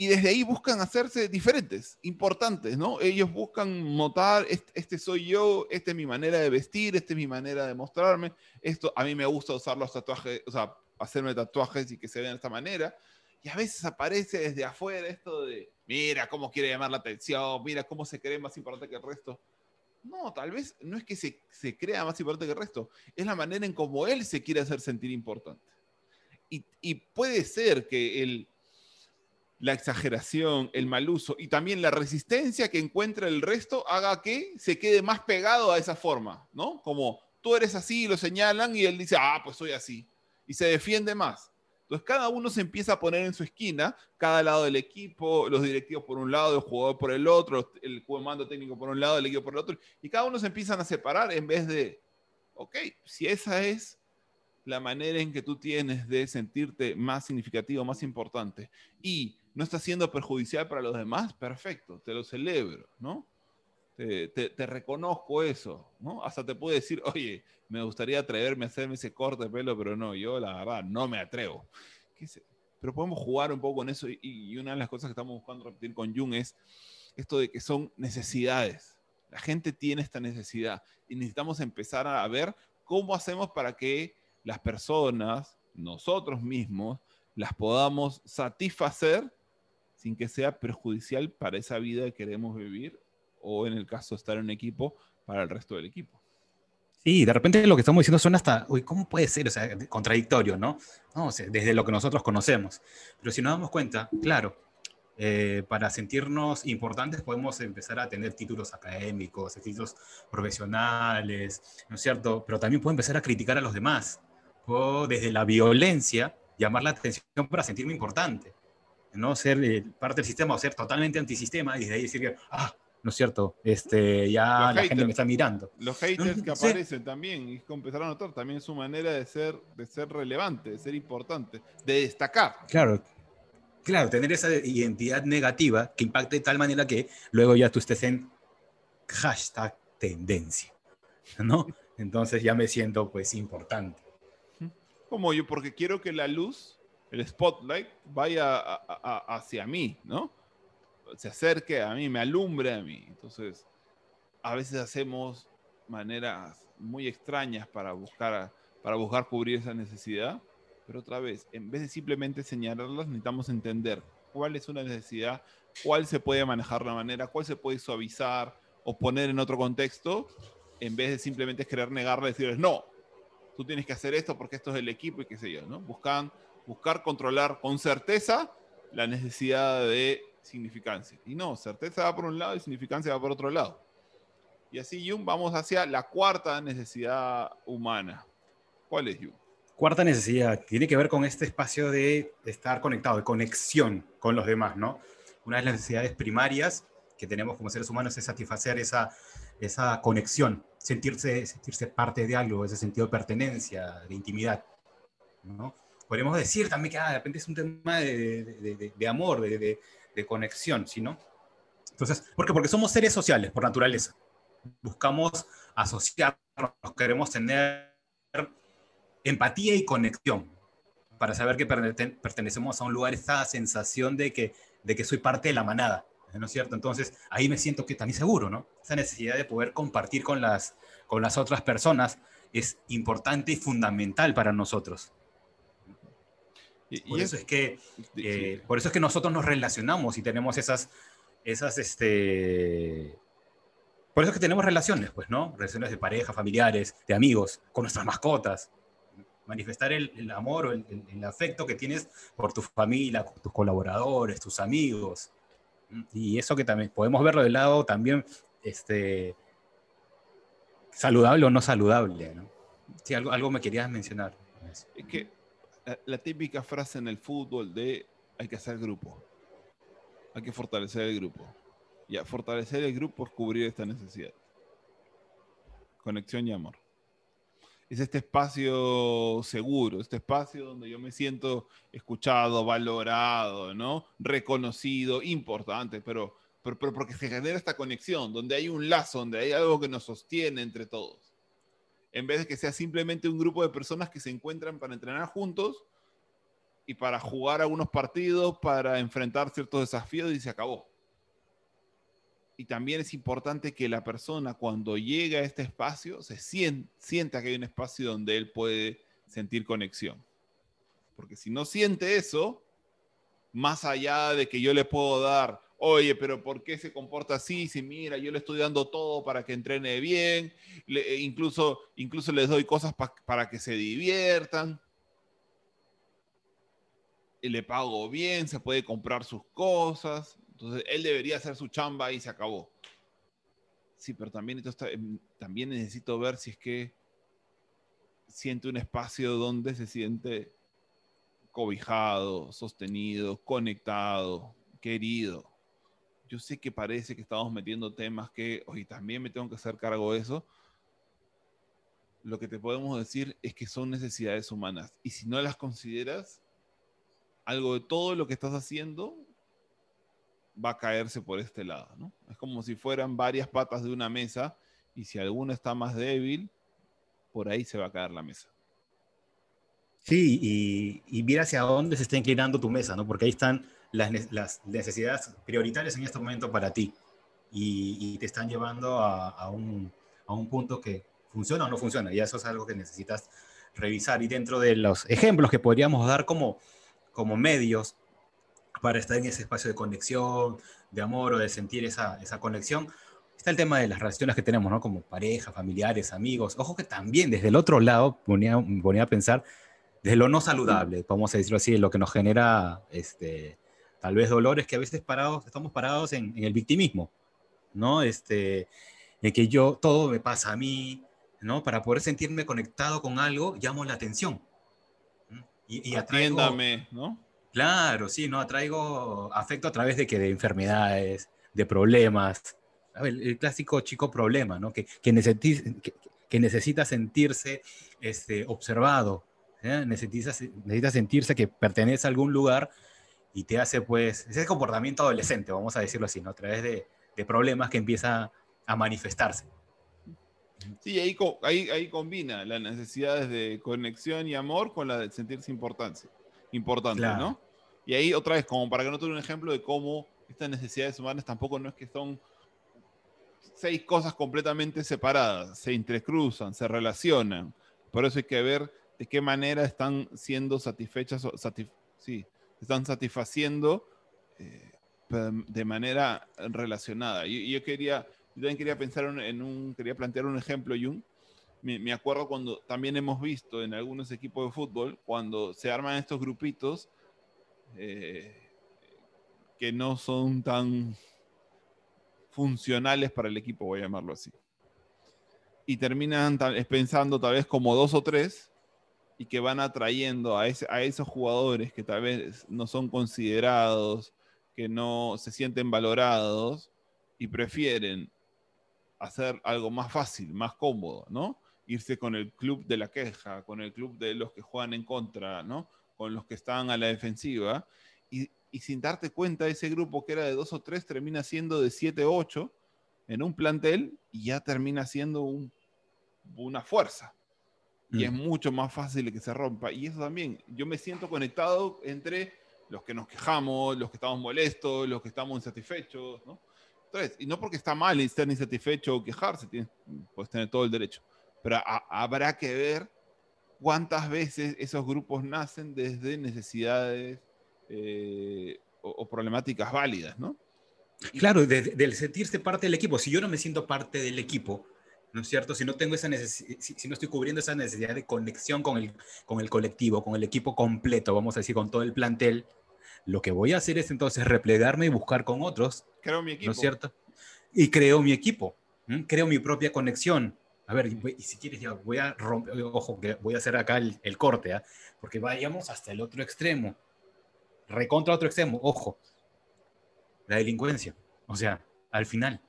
y desde ahí buscan hacerse diferentes, importantes, ¿no? Ellos buscan notar, este, soy yo, esta es mi manera de vestir, esta es mi manera de mostrarme, esto a mí me gusta usar los tatuajes, o sea, hacerme tatuajes y que se vean de esta manera, y a veces aparece desde afuera esto de, mira cómo quiere llamar la atención, mira cómo se cree más importante que el resto. No, tal vez no es que se, se crea más importante que el resto, es la manera en cómo él se quiere hacer sentir importante. Y, y puede ser que el, la exageración, el mal uso y también la resistencia que encuentra el resto haga que se quede más pegado a esa forma, ¿no? Como tú eres así, lo señalan y él dice, ah, pues soy así. Y se defiende más. Entonces cada uno se empieza a poner en su esquina, cada lado del equipo, los directivos por un lado, el jugador por el otro, el comando técnico por un lado, el equipo por el otro, y cada uno se empiezan a separar en vez de, ok, si esa es la manera en que tú tienes de sentirte más significativo, más importante, y no está siendo perjudicial para los demás, perfecto, te lo celebro, ¿no? Te, te, reconozco eso, ¿no? Hasta te puedo decir, oye, me gustaría atreverme a hacerme ese corte de pelo, pero no, yo la verdad no me atrevo. Pero podemos jugar un poco con eso y, una de las cosas que estamos buscando repetir con Jung es esto de que son necesidades. La gente tiene esta necesidad y necesitamos empezar a ver cómo hacemos para que las personas, nosotros mismos, las podamos satisfacer sin que sea perjudicial para esa vida que queremos vivir o en el caso de estar en equipo para el resto del equipo. Sí, de repente lo que estamos diciendo suena hasta, uy, ¿cómo puede ser? O sea, contradictorio, ¿no? no desde lo que nosotros conocemos. Pero si nos damos cuenta, claro, eh, para sentirnos importantes podemos empezar a tener títulos académicos, títulos profesionales, ¿no es cierto? Pero también puedo empezar a criticar a los demás. o desde la violencia llamar la atención para sentirme importante. No ser eh, parte del sistema o ser totalmente antisistema y desde ahí decir ah, ¿no es cierto? Este, ya la gente me está mirando. Los haters que aparecen también, y empezar a notar, también su manera de ser, de ser relevante, de ser importante, de destacar. Claro, claro, tener esa identidad negativa que impacte de tal manera que luego ya tú estés en hashtag tendencia, ¿no? Entonces ya me siento pues importante. Como yo, porque quiero que la luz, el spotlight, vaya hacia mí, ¿no? Se acerque a mí, me alumbre a mí. Entonces, a veces hacemos maneras muy extrañas para buscar, para buscar cubrir esa necesidad, pero otra vez, en vez de simplemente señalarlas, necesitamos entender cuál es una necesidad, cuál se puede manejar de manera, cuál se puede suavizar o poner en otro contexto, en vez de simplemente querer negarle, decirles, no, tú tienes que hacer esto porque esto es el equipo y qué sé yo, ¿no? Buscan, buscar controlar con certeza la necesidad de significancia. Y no, certeza va por un lado y significancia va por otro lado. Y así, Jung, vamos hacia la cuarta necesidad humana. ¿Cuál es, Jung? Cuarta necesidad tiene que ver con este espacio de estar conectado, de conexión con los demás, ¿no? Una de las necesidades primarias que tenemos como seres humanos es satisfacer esa, esa conexión, sentirse, sentirse parte de algo, ese sentido de pertenencia, de intimidad, ¿no? Podemos decir también que ah, de repente es un tema de, de, de amor, de, conexión, ¿sí, no? Entonces, ¿por? Porque somos seres sociales por naturaleza buscamos asociarnos, queremos tener empatía y conexión para saber que pertenecemos a un lugar, esa sensación de que, de que soy parte de la manada, ¿no es cierto? Entonces ahí me siento que también seguro, ¿no? Esa necesidad de poder compartir con las, con las otras personas es importante y fundamental para nosotros. Por, eso es que, eh, por eso es que nosotros nos relacionamos y tenemos esas, esas este, por eso es que tenemos relaciones, pues, ¿no? Relaciones de pareja, familiares, de amigos, con nuestras mascotas. Manifestar el, amor o el, afecto que tienes por tu familia, tus colaboradores, tus amigos. Y eso que también podemos verlo del lado también este, saludable o no saludable, ¿no? Sí, algo, algo me querías mencionar. Es que la típica frase en el fútbol de hay que hacer grupo, hay que fortalecer el grupo. Y a fortalecer el grupo es cubrir esta necesidad. Conexión y amor. Es este espacio seguro, este espacio donde yo me siento escuchado, valorado, ¿no? Reconocido, importante, pero, pero, pero porque se genera esta conexión, donde hay un lazo, donde hay algo que nos sostiene entre todos. En vez de que sea simplemente un grupo de personas que se encuentran para entrenar juntos y para jugar algunos partidos, para enfrentar ciertos desafíos y se acabó y también es importante que la persona cuando llega a este espacio se sienta que hay un espacio donde él puede sentir conexión. Porque si no siente eso, más allá de que yo le puedo dar, oye, pero ¿por qué se comporta así? Si mira, yo le estoy dando todo para que entrene bien, e incluso, incluso les doy cosas para que se diviertan. Y le pago bien, se puede comprar sus cosas. Entonces, él debería hacer su chamba y se acabó. Sí, pero también, em, también necesito ver si es que siente un espacio donde se siente cobijado, sostenido, conectado, querido. Yo sé que parece que estamos metiendo temas que hoy también me tengo que hacer cargo de eso. Lo que te podemos decir es que son necesidades humanas y si no las consideras, algo de todo lo que estás haciendo va a caerse por este lado, ¿no? Es como si fueran varias patas de una mesa y si alguna está más débil, por ahí se va a caer la mesa. Sí, y, y mira hacia dónde se está inclinando tu mesa, ¿no? Porque ahí están las, necesidades prioritarias en este momento para ti y, te están llevando a, un, a un punto que funciona o no funciona, y eso es algo que necesitas revisar. Y dentro de los ejemplos que podríamos dar como, como medios para estar en ese espacio de conexión, de amor o de sentir esa, esa conexión. Está el tema de las relaciones que tenemos, ¿no? Como pareja, familiares, amigos. Ojo que también desde el otro lado ponía, ponía a pensar desde lo no saludable, vamos a decirlo así, lo que nos genera este, tal vez dolores que a veces parados, estamos parados en, el victimismo, ¿no? Este, en que yo, todo me pasa a mí, ¿no? Para poder sentirme conectado con algo, llamo la atención. Y, y Atiéndame, ¿no? Claro, sí, ¿no? Atraigo afecto a través de que de enfermedades, de problemas. el, clásico chico problema, ¿no? Que, que, necesita, sentirse este, observado, ¿eh? necesita, necesita sentirse que pertenece a algún lugar y te hace, pues, ese comportamiento adolescente, vamos a decirlo así, ¿no? A través de, de problemas que empieza a manifestarse. Sí, ahí, ahí, ahí combina las necesidades de conexión y amor con la de sentirse importancia, importante, ¿no? Y ahí otra vez, como para que no tenga un ejemplo de cómo estas necesidades humanas tampoco no es que son seis cosas completamente separadas, se entrecruzan, se relacionan. Por eso hay que ver de qué manera están siendo satisfechas, sí, están satisfaciendo eh, de manera relacionada. Y yo, quería, yo también quería pensar en un, quería plantear un ejemplo, Jung. Me, me acuerdo cuando también hemos visto en algunos equipos de fútbol, cuando se arman estos grupitos, eh, que no son tan funcionales para el equipo, voy a llamarlo así. Y terminan pensando tal vez como dos o tres y que van atrayendo a, esos jugadores que tal vez no son considerados, que no se sienten valorados y prefieren hacer algo más fácil, más cómodo, ¿no? Irse con el club de la queja, con el club de los que juegan en contra, ¿no? Con los que están a la defensiva y, sin darte cuenta, ese grupo que era de dos o tres termina siendo de siete o ocho en un plantel y ya termina siendo un, una fuerza. Y es mm. mucho más fácil que se rompa. Y eso también, yo me siento conectado entre los que nos quejamos, los que estamos molestos, los que estamos insatisfechos, ¿no? Entonces, y no porque está mal estar insatisfecho o quejarse, tienes, puedes tener todo el derecho, pero habrá que ver cuántas veces esos grupos nacen desde necesidades eh, o, problemáticas válidas, ¿no? Claro, del sentirse parte del equipo. Si yo no me siento parte del equipo, ¿no es cierto? Si no tengo esa si, no estoy cubriendo esa necesidad de conexión con el, con el colectivo, con el equipo completo, vamos a decir, con todo el plantel, lo que voy a hacer es entonces replegarme y buscar con otros. Creo mi equipo. ¿No es cierto? Y creo mi equipo, creo mi propia conexión. A ver, y, si quieres, ya voy a romper, ojo, que voy a hacer acá el, el corte, ¿ah? porque vayamos hasta el otro extremo recontra otro extremo, ojo, la delincuencia. O sea, al final,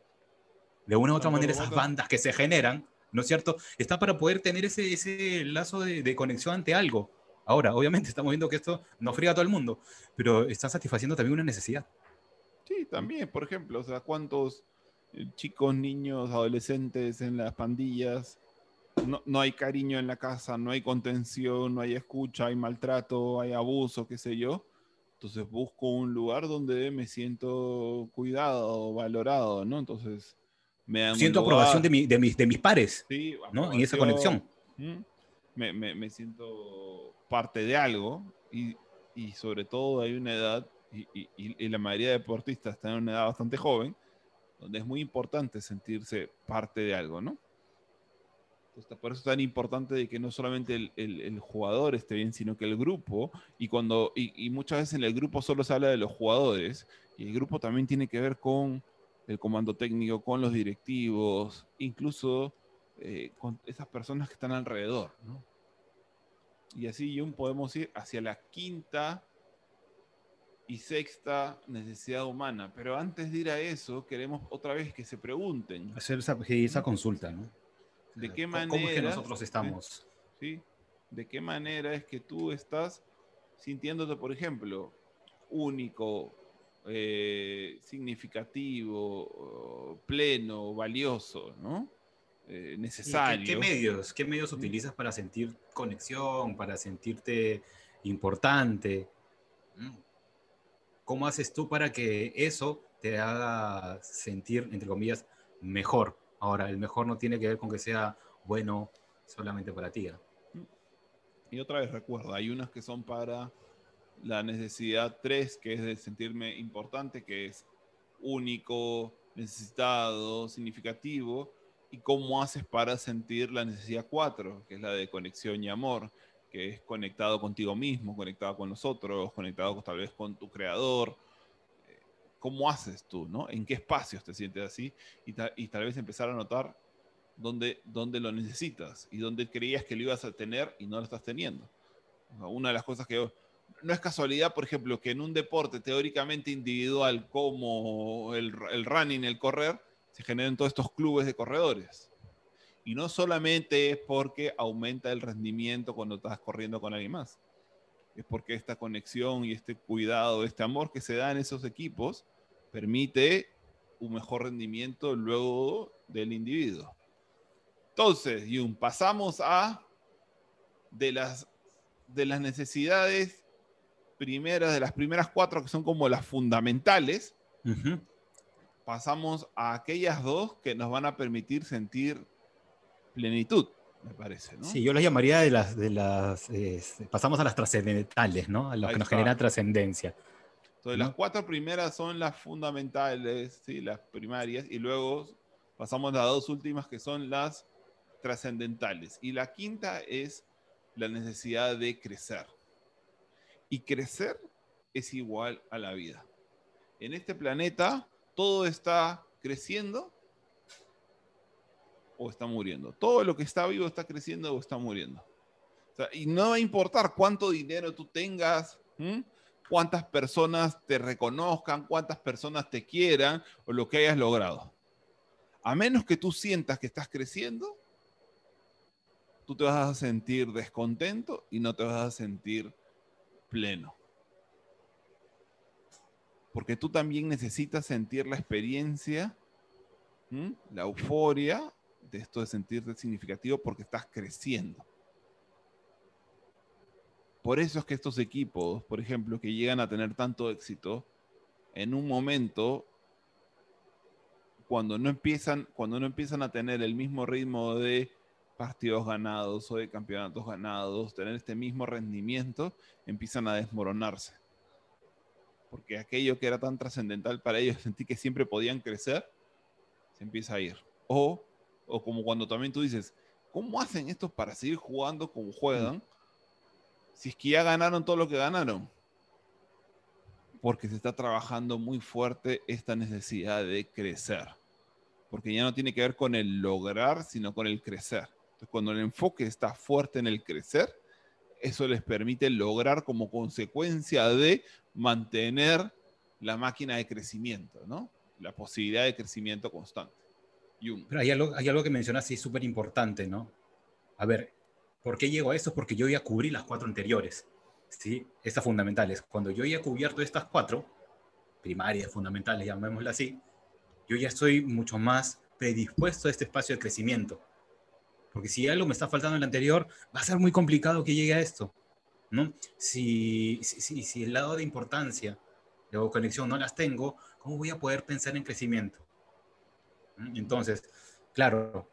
de una u otra manera, esas bandas que se generan, ¿no es cierto? Está para poder tener ese, ese lazo de, conexión ante algo. Ahora, obviamente, estamos viendo que esto no friega a todo el mundo, pero está satisfaciendo también una necesidad. Sí, también, por ejemplo, o sea, cuántos eh, chicos, niños, adolescentes en las pandillas, no, no, hay cariño en la casa, no hay contención, no hay escucha, hay maltrato, hay abuso, qué sé yo. Entonces busco un lugar donde me siento cuidado, valorado, ¿no? Entonces me Siento aprobación de, de, mis, de mis pares, sí, ¿no? En esa conexión. Me, me, me, siento parte de algo y, y, sobre todo hay una edad, y, y, y la mayoría de deportistas están en una edad bastante joven, donde es muy importante sentirse parte de algo, ¿no? por eso es tan importante de que no solamente el, el, jugador esté bien, sino que el grupo, y, cuando, y, muchas veces en el grupo solo se habla de los jugadores, y el grupo también tiene que ver con el comando técnico, con los directivos, incluso eh, con esas personas que están alrededor. ¿no? Y así Jun, podemos ir hacia la quinta y sexta necesidad humana. Pero antes de ir a eso, queremos otra vez que se pregunten. Hacer esa, esa consulta, ¿no? ¿De qué manera? que nosotros estamos? ¿sí? ¿De qué manera es que tú estás sintiéndote, por ejemplo, único, eh, significativo, pleno, valioso, ¿no? Eh, necesario. Qué, medios, ¿Qué medios utilizas para sentir conexión, para sentirte importante? ¿Cómo haces tú para que eso te haga sentir, entre comillas, mejor? Ahora, el mejor no tiene que ver con que sea bueno solamente para ti. Y otra vez recuerda, hay unas que son para la necesidad 3, que es de sentirme importante, que es único, necesitado, significativo, y cómo haces para sentir la necesidad 4, que es la de conexión y amor, que es conectado contigo mismo, conectado con nosotros, conectado tal vez con tu creador, cómo haces tú, ¿no? ¿En qué espacios te sientes así? Y, tal vez empezar a notar dónde, dónde lo necesitas y dónde creías que lo ibas a tener y no lo estás teniendo. Una de las cosas que no es casualidad, por ejemplo, que en un deporte teóricamente individual como el, running, el correr, se generen todos estos clubes de corredores. Y no solamente es porque aumenta el rendimiento cuando estás corriendo con alguien más es porque esta conexión y este cuidado, este amor que se da en esos equipos permite un mejor rendimiento luego del individuo. Entonces, Jung, pasamos a de las, de las necesidades primeras, de las primeras cuatro que son como las fundamentales, pasamos a aquellas dos que nos van a permitir sentir plenitud, me parece. ¿no? Sí, yo las llamaría de las, de las pasamos a las trascendentales, ¿no? A lo que nos genera trascendencia. Entonces, las cuatro primeras son las fundamentales, ¿sí? las primarias, y luego pasamos a las dos últimas que son las trascendentales. Y la quinta es la necesidad de crecer. Y crecer es igual a la vida. En este planeta todo está creciendo o está muriendo. Todo lo que está vivo está creciendo o está muriendo. y no va a importar cuánto dinero tú tengas, cuántas personas te reconozcan, cuántas personas te quieran o lo que hayas logrado. A menos que tú sientas que estás creciendo, tú te vas a sentir descontento y no te vas a sentir pleno porque tú también necesitas sentir la experiencia, la euforia de esto de sentirte significativo porque estás creciendo. Por eso es que estos equipos, por ejemplo, que llegan a tener tanto éxito, en un momento, cuando no empiezan, cuando no empiezan a tener el mismo ritmo de partidos ganados o de campeonatos ganados, tener este mismo rendimiento, empiezan a desmoronarse porque aquello que era tan trascendental para ellos, sentí que siempre podían crecer, se empieza a ir. O, o como cuando también tú dices, ¿cómo hacen estos para seguir jugando como juegan? Si es que ya ganaron todo lo que ganaron. Porque se está trabajando muy fuerte esta necesidad de crecer. Porque ya no tiene que ver con el lograr, sino con el crecer. Entonces, cuando el enfoque está fuerte en el crecer, eso les permite lograr como consecuencia de mantener la máquina de crecimiento, ¿no? La posibilidad de crecimiento constante. Pero hay algo, hay algo que mencionas y es súper importante, ¿no? A ver, ¿por qué llego a eso? Porque yo ya cubrí las cuatro anteriores, ¿sí? Estas fundamentales. Cuando yo ya he cubierto estas cuatro, primarias, fundamentales, llamémoslas así, yo ya estoy mucho más predispuesto a este espacio de crecimiento. Porque si algo me está faltando en el anterior, va a ser muy complicado que llegue a esto. ¿no? Si, si, si el lado de importancia de conexión no las tengo, ¿cómo voy a poder pensar en crecimiento? ¿Mm? Entonces, claro,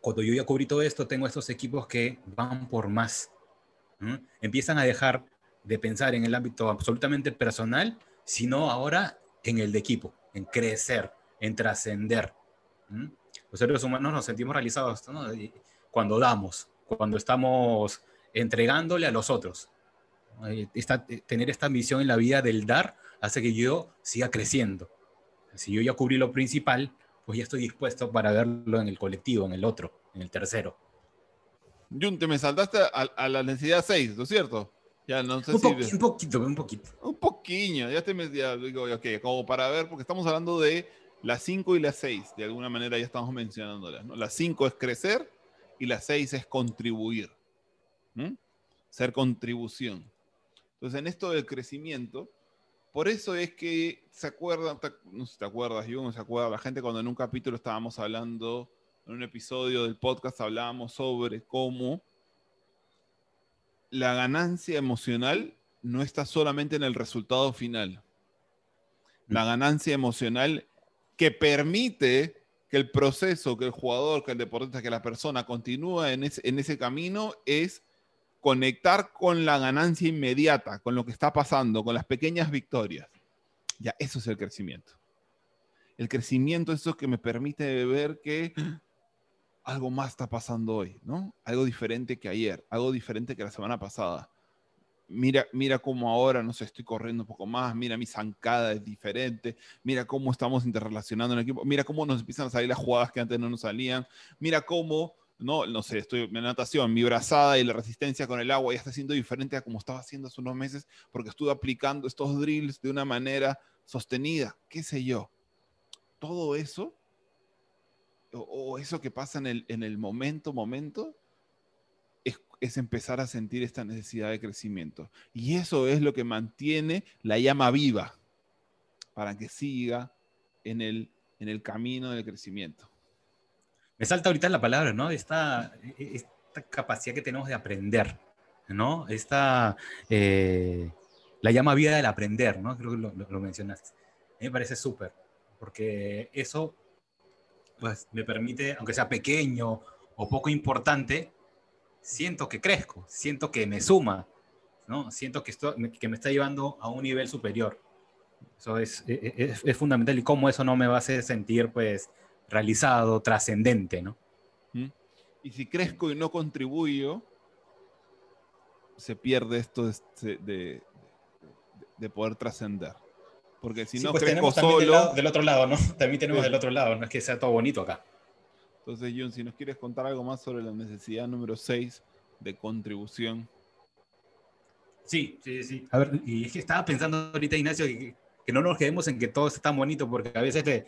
cuando yo ya cubrí todo esto, tengo estos equipos que van por más. Empiezan a dejar de pensar en el ámbito absolutamente personal, sino ahora en el de equipo, en crecer, en trascender. Los seres humanos nos sentimos realizados cuando damos, cuando estamos entregándole a los otros. Esta, tener esta misión en la vida del dar hace que yo siga creciendo. Si yo ya cubrí lo principal, pues ya estoy dispuesto para verlo en el colectivo, en el otro, en el tercero. Jun, te me saltaste a, la necesidad 6, ¿no es cierto? Ya no sé un, si... un poquito, un poquito. Un poquillo, ya te me digo, ok, como para ver, porque estamos hablando de las 5 y las 6, de alguna manera ya estamos mencionándolas. ¿no? La 5 es crecer y la 6 es contribuir. Ser contribución. Entonces, en esto del crecimiento, por eso es que se acuerdan, no sé si te acuerdas, yo no se acuerda, la gente cuando en un capítulo estábamos hablando, en un episodio del podcast hablábamos sobre cómo la ganancia emocional no está solamente en el resultado final. La ganancia emocional que permite que el proceso, que el jugador, que el deportista, que la persona ese, en ese camino es conectar con la ganancia inmediata, con lo que está pasando, con las pequeñas victorias. Ya, eso es el crecimiento. El crecimiento es eso que me permite ver que algo más está pasando hoy, ¿no? Algo diferente que ayer, algo diferente que la semana pasada. Mira, mira cómo ahora, no sé, estoy corriendo un poco más, mira mi zancada es diferente, mira cómo estamos interrelacionando en el equipo, mira cómo nos empiezan a salir las jugadas que antes no nos salían, mira cómo no, no sé, estoy en natación, mi brazada y la resistencia con el agua ya está siendo diferente a como estaba haciendo hace unos meses porque estuve aplicando estos drills de una manera sostenida, qué sé yo. Todo eso, o, eso que pasa en el, en el momento, momento, es, empezar a sentir esta necesidad de crecimiento. Y eso es lo que mantiene la llama viva para que siga en el, en el camino del crecimiento. me salta ahorita la palabra, ¿no? Esta, esta capacidad que tenemos de aprender, ¿no? Esta, eh, la llama vida del aprender, ¿no? Creo que lo, lo, mencionaste. A mí me parece súper, porque eso pues, me permite, aunque sea pequeño o poco importante, siento que crezco, siento que me suma, ¿no? Siento que, esto, que me está llevando a un nivel superior. Eso es, e, e, es, es, fundamental y cómo eso no me va a hacer sentir, pues, realizado, trascendente, ¿no? Y si crezco y no contribuyo, se pierde esto de, de, poder trascender. Porque si no pues crezco solo... Del, otro lado, ¿no? También tenemos del otro lado, no es que sea todo bonito acá. Entonces, Jun, si nos quieres contar algo más sobre la necesidad número 6 de contribución. Sí, sí, sí. A ver, y es que estaba pensando ahorita, Ignacio, que, que no nos quedemos en que todo es tan bonito, porque a veces te,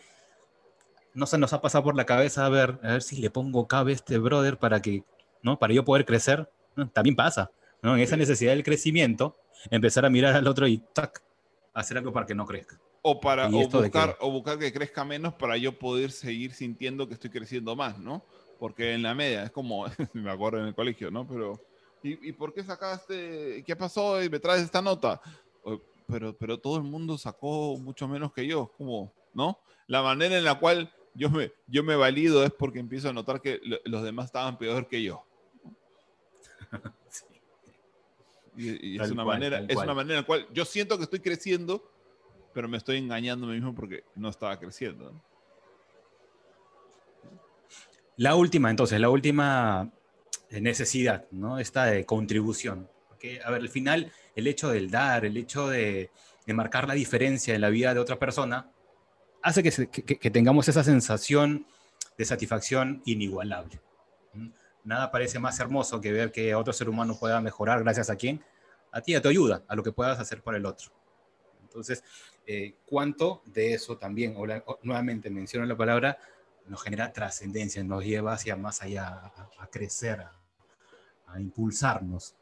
no se nos ha pasado por la cabeza a ver, a ver si le pongo cabe a este brother para que, ¿no? Para yo poder crecer. También pasa, ¿no? En esa necesidad del crecimiento, empezar a mirar al otro y tac, hacer algo para que no crezca. O para o buscar, o buscar que crezca menos para yo poder seguir sintiendo que estoy creciendo más, ¿no? Porque en la media es como, me acuerdo en el colegio, ¿no? Pero, ¿y, ¿y, por qué sacaste? ¿Qué pasó? Y me traes esta nota. Pero, pero todo el mundo sacó mucho menos que yo, como, ¿no? La manera en la cual yo me, yo me valido es porque empiezo a notar que los demás estaban peor que yo. Y, es, una manera, es una manera en la cual yo siento que estoy creciendo, pero me estoy engañando a mí mismo porque no estaba creciendo. La última, entonces, la última necesidad, ¿no? Esta de contribución. Porque, a ver, al final, el hecho del dar, el hecho de, marcar la diferencia en la vida de otra persona, hace que, tengamos esa sensación de satisfacción inigualable. Nada parece más hermoso que ver que otro ser humano pueda mejorar gracias a quién? A ti, a tu ayuda, a lo que puedas hacer por el otro. Entonces, eh, ¿cuánto de eso también, nuevamente menciono la palabra, nos genera trascendencia, nos lleva hacia más allá, a, crecer, a, impulsarnos?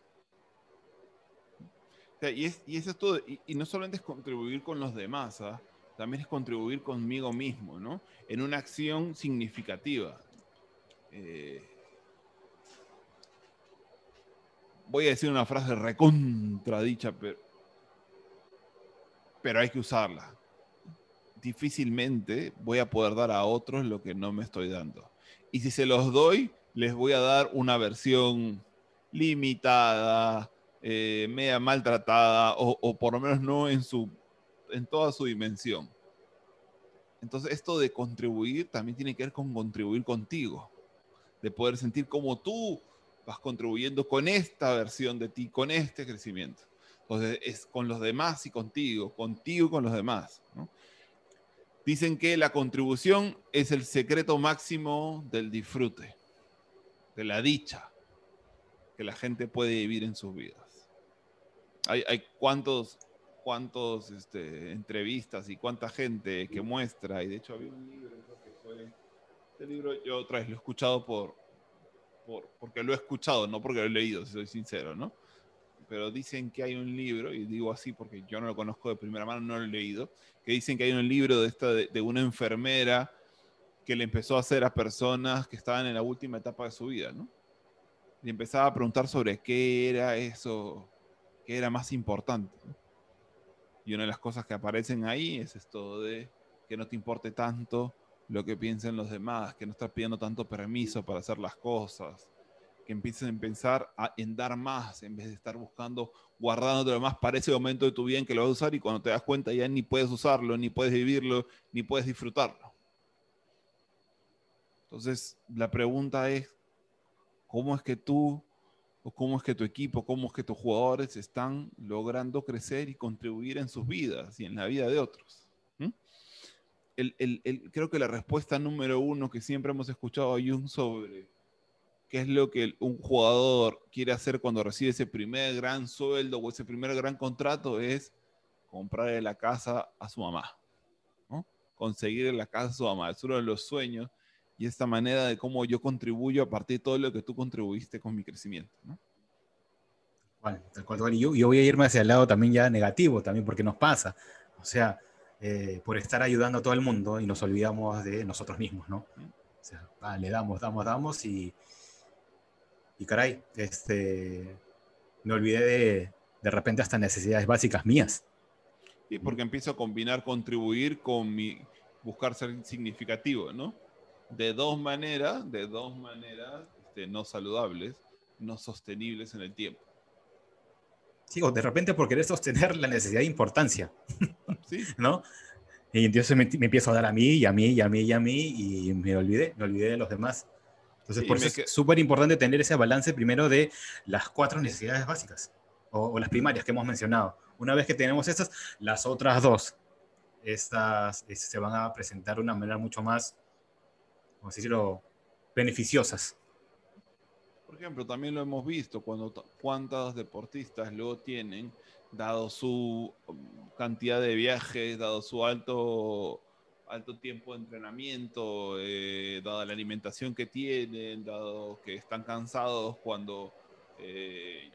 y, eso es todo. Y, no solamente es contribuir con los demás, ¿ah? también es contribuir conmigo mismo, ¿no? En una acción significativa. Eh, voy a decir una frase recontradicha, pero, pero hay que usarla. Difícilmente voy a poder dar a otros lo que no me estoy dando. Y si se los doy, les voy a dar una versión limitada, eh, media maltratada, o, o por lo menos no en su en toda su dimensión. Entonces, esto de contribuir también tiene que ver con contribuir contigo, de poder sentir cómo tú vas contribuyendo con esta versión de ti, con este crecimiento. Entonces, es con los demás y contigo, contigo y con los demás. Dicen que la contribución es el secreto máximo del disfrute, de la dicha que la gente puede vivir en sus vidas. Hay, cuántos cuántas este, entrevistas y cuánta gente que muestra, y de hecho había un libro que fue, este libro yo otra vez lo he escuchado por, por, porque lo he escuchado, no porque lo he leído, si soy sincero, ¿no? Pero dicen que hay un libro, y digo así porque yo no lo conozco de primera mano, no lo he leído, que dicen que hay un libro de, esta, de, de una enfermera que le empezó a hacer a personas que estaban en la última etapa de su vida, ¿no? Y empezaba a preguntar sobre qué era eso, qué era más importante. ¿no? Y una de las cosas que aparecen ahí es esto de que no te importe tanto lo que piensen los demás, que no estás pidiendo tanto permiso para hacer las cosas, que a pensar en dar más en vez de estar buscando, guardándote lo más para ese momento de tu vida en que lo vas a usar y cuando te das cuenta ya ni puedes usarlo, ni puedes vivirlo, ni puedes disfrutarlo. Entonces, la pregunta es, ¿cómo es que tú o cómo es que tu equipo, cómo es que tus jugadores están logrando crecer y contribuir en sus vidas y en la vida de otros. creo que la respuesta número uno que siempre hemos escuchado a Jung sobre qué es lo que un jugador quiere hacer cuando recibe ese primer gran sueldo o ese primer gran contrato es comprarle la casa a su mamá. ¿no? Conseguir la casa a su mamá. Es uno de los sueños y esta manera de cómo yo contribuyo a partir de todo lo que tú contribuiste con mi crecimiento. ¿no? Bueno, yo, yo, voy a irme hacia el lado también ya negativo, también porque nos pasa. O sea, eh, por estar ayudando a todo el mundo y nos olvidamos de nosotros mismos, ¿no? O ah, le damos, damos, damos y, y caray, este, me olvidé de, de repente hasta necesidades básicas mías. Sí, porque empiezo a combinar contribuir con mi buscar ser significativo, ¿no? De dos maneras, de dos maneras este, no saludables, no sostenibles en el tiempo. Sí, o de repente por querer sostener la necesidad de importancia, ¿Sí? ¿no? Y entonces me, empiezo a dar a mí y a mí y a mí y a mí y me olvidé, me olvidé de los demás. Entonces, por eso es súper importante tener ese balance primero de las cuatro necesidades básicas o, las primarias que hemos mencionado. Una vez que tenemos estas, las otras dos, estas se van a presentar de una manera mucho más, ¿cómo decirlo?, beneficiosas. Por ejemplo, también lo hemos visto cuando cuántos deportistas luego tienen dado su um, cantidad de viajes, dado su alto, alto tiempo de entrenamiento, eh, dada la alimentación que tienen, dado que están cansados cuando eh,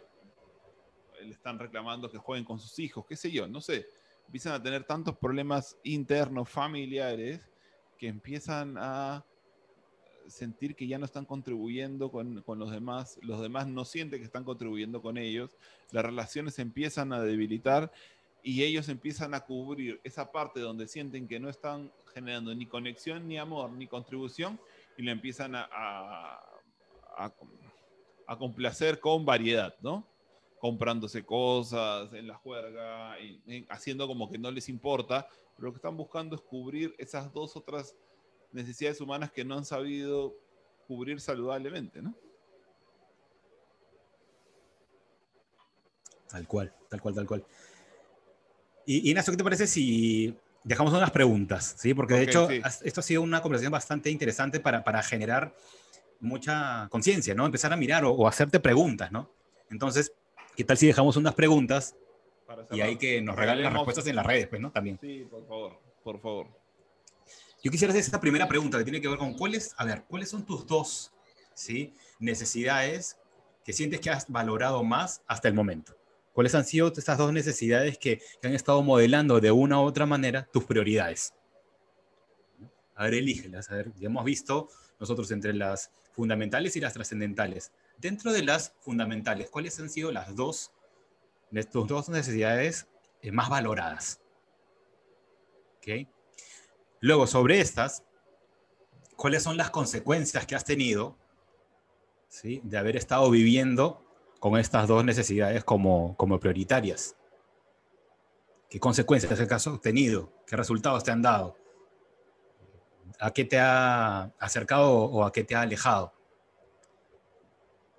le están reclamando que jueguen con sus hijos, qué sé yo, no sé. Empiezan a tener tantos problemas internos, familiares, que empiezan a sentir que ya no están contribuyendo con, con, los demás, los demás no sienten que están contribuyendo con ellos, las relaciones empiezan a debilitar y ellos empiezan a cubrir esa parte donde sienten que no están generando ni conexión, ni amor, ni contribución y le empiezan a, a, complacer con variedad, ¿no? Comprándose cosas en la juerga, haciendo como que no les importa, pero lo que están buscando es cubrir esas dos otras necesidades humanas que no han sabido cubrir saludablemente, ¿no? Tal cual, tal cual, tal cual. Y Ignacio, ¿qué te parece si dejamos unas preguntas? ¿sí? Porque de hecho esto ha sido una conversación bastante interesante para, para generar mucha conciencia, ¿no? Empezar a mirar o, hacerte preguntas, ¿no? Entonces, ¿qué tal si dejamos unas preguntas y hay que nos regalen las respuestas en las redes, pues, ¿no? También. Sí, por favor, por favor. Yo quisiera hacer esta primera pregunta que tiene que ver con cuáles, a ver, cuáles son tus dos ¿sí? necesidades que sientes que has valorado más hasta el momento. ¿Cuáles han sido estas dos necesidades que, han estado modelando de una u otra manera tus prioridades? A ver, elígelas. A ver, ya hemos visto nosotros entre las fundamentales y las trascendentales. Dentro de las fundamentales, ¿cuáles han sido las dos, tus dos necesidades eh, más valoradas? ¿Okay? Luego, sobre estas, ¿cuáles son las consecuencias que has tenido de haber estado viviendo con estas dos necesidades como, como prioritarias? ¿Qué consecuencias has obtenido? ¿Qué resultados te han dado? ¿A qué te ha acercado o a qué te ha alejado?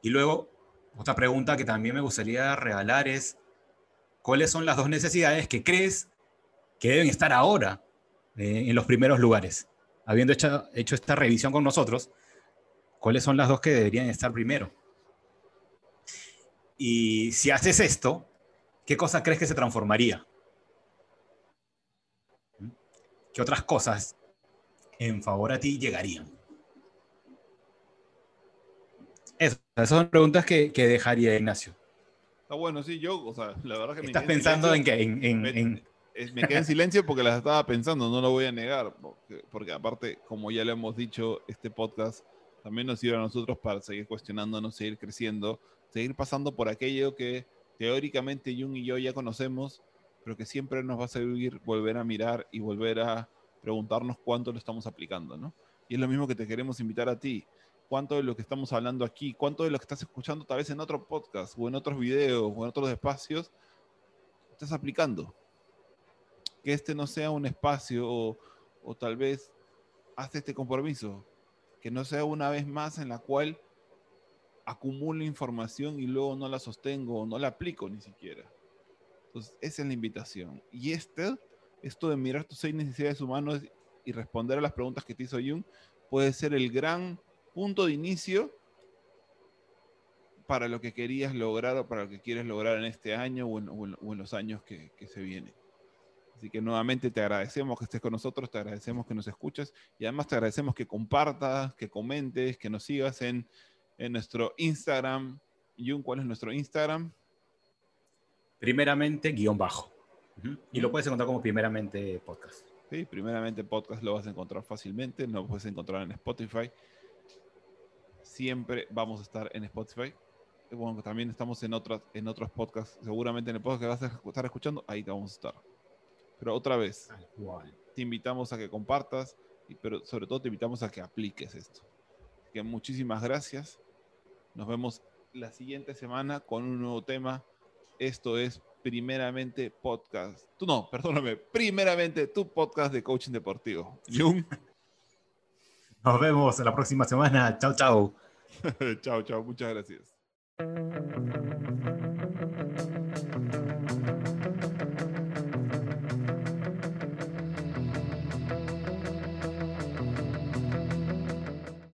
Y luego, otra pregunta que también me gustaría regalar es, ¿cuáles son las dos necesidades que crees que deben estar ahora eh, en los primeros lugares. Habiendo hecho, hecho esta revisión con nosotros, ¿cuáles son las dos que deberían estar primero? Y si haces esto, ¿qué cosa crees que se transformaría? ¿Qué otras cosas en favor a ti llegarían? Eso, esas son preguntas que, que dejaría Ignacio. Está bueno, sí, yo, o sea, la verdad que me Estás pensando en que en, en, me quedé en silencio porque las estaba pensando, no lo voy a negar, porque, aparte, como ya le hemos dicho, este podcast también nos sirve a nosotros para seguir cuestionándonos, seguir creciendo, seguir pasando por aquello que teóricamente Jung y yo ya conocemos, pero que siempre nos va a servir volver a mirar y volver a preguntarnos cuánto lo estamos aplicando, ¿no? Y es lo mismo que te queremos invitar a ti. ¿Cuánto de lo que estamos hablando aquí, cuánto de lo que estás escuchando tal vez en otro podcast o en otros videos o en otros espacios, estás aplicando? que este no sea un espacio o, tal vez hace este compromiso, que no sea una vez más en la cual acumulo información y luego no la sostengo o no la aplico ni siquiera. Entonces, esa es la invitación. Y este, esto de mirar tus seis necesidades humanas y responder a las preguntas que te hizo Jung, puede ser el gran punto de inicio para lo que querías lograr o para lo que quieres lograr en este año o en, los años que se vienen. Así que nuevamente te agradecemos que estés con nosotros, te agradecemos que nos escuches y además te agradecemos que compartas, que comentes, que nos sigas en, en nuestro Instagram. Jun, ¿cuál es nuestro Instagram? Primeramente, guion bajo. Y lo puedes encontrar como primeramente podcast. ¿sí? Primeramente, podcast lo vas a encontrar fácilmente, lo puedes encontrar en Spotify. Siempre vamos a estar en Spotify. Bueno, también estamos en, otras, en otros podcasts. Seguramente en el podcast que vas a estar escuchando, ahí te vamos a estar. Pero otra vez, te invitamos a que compartas, pero sobre todo te invitamos a que apliques esto. que muchísimas gracias. Nos vemos la siguiente semana con un nuevo tema. Esto es primeramente podcast. Tú no, perdóname. Primeramente tu podcast de coaching deportivo. Jung. Nos vemos la próxima semana. Chao, chao. chao, chao. Muchas gracias.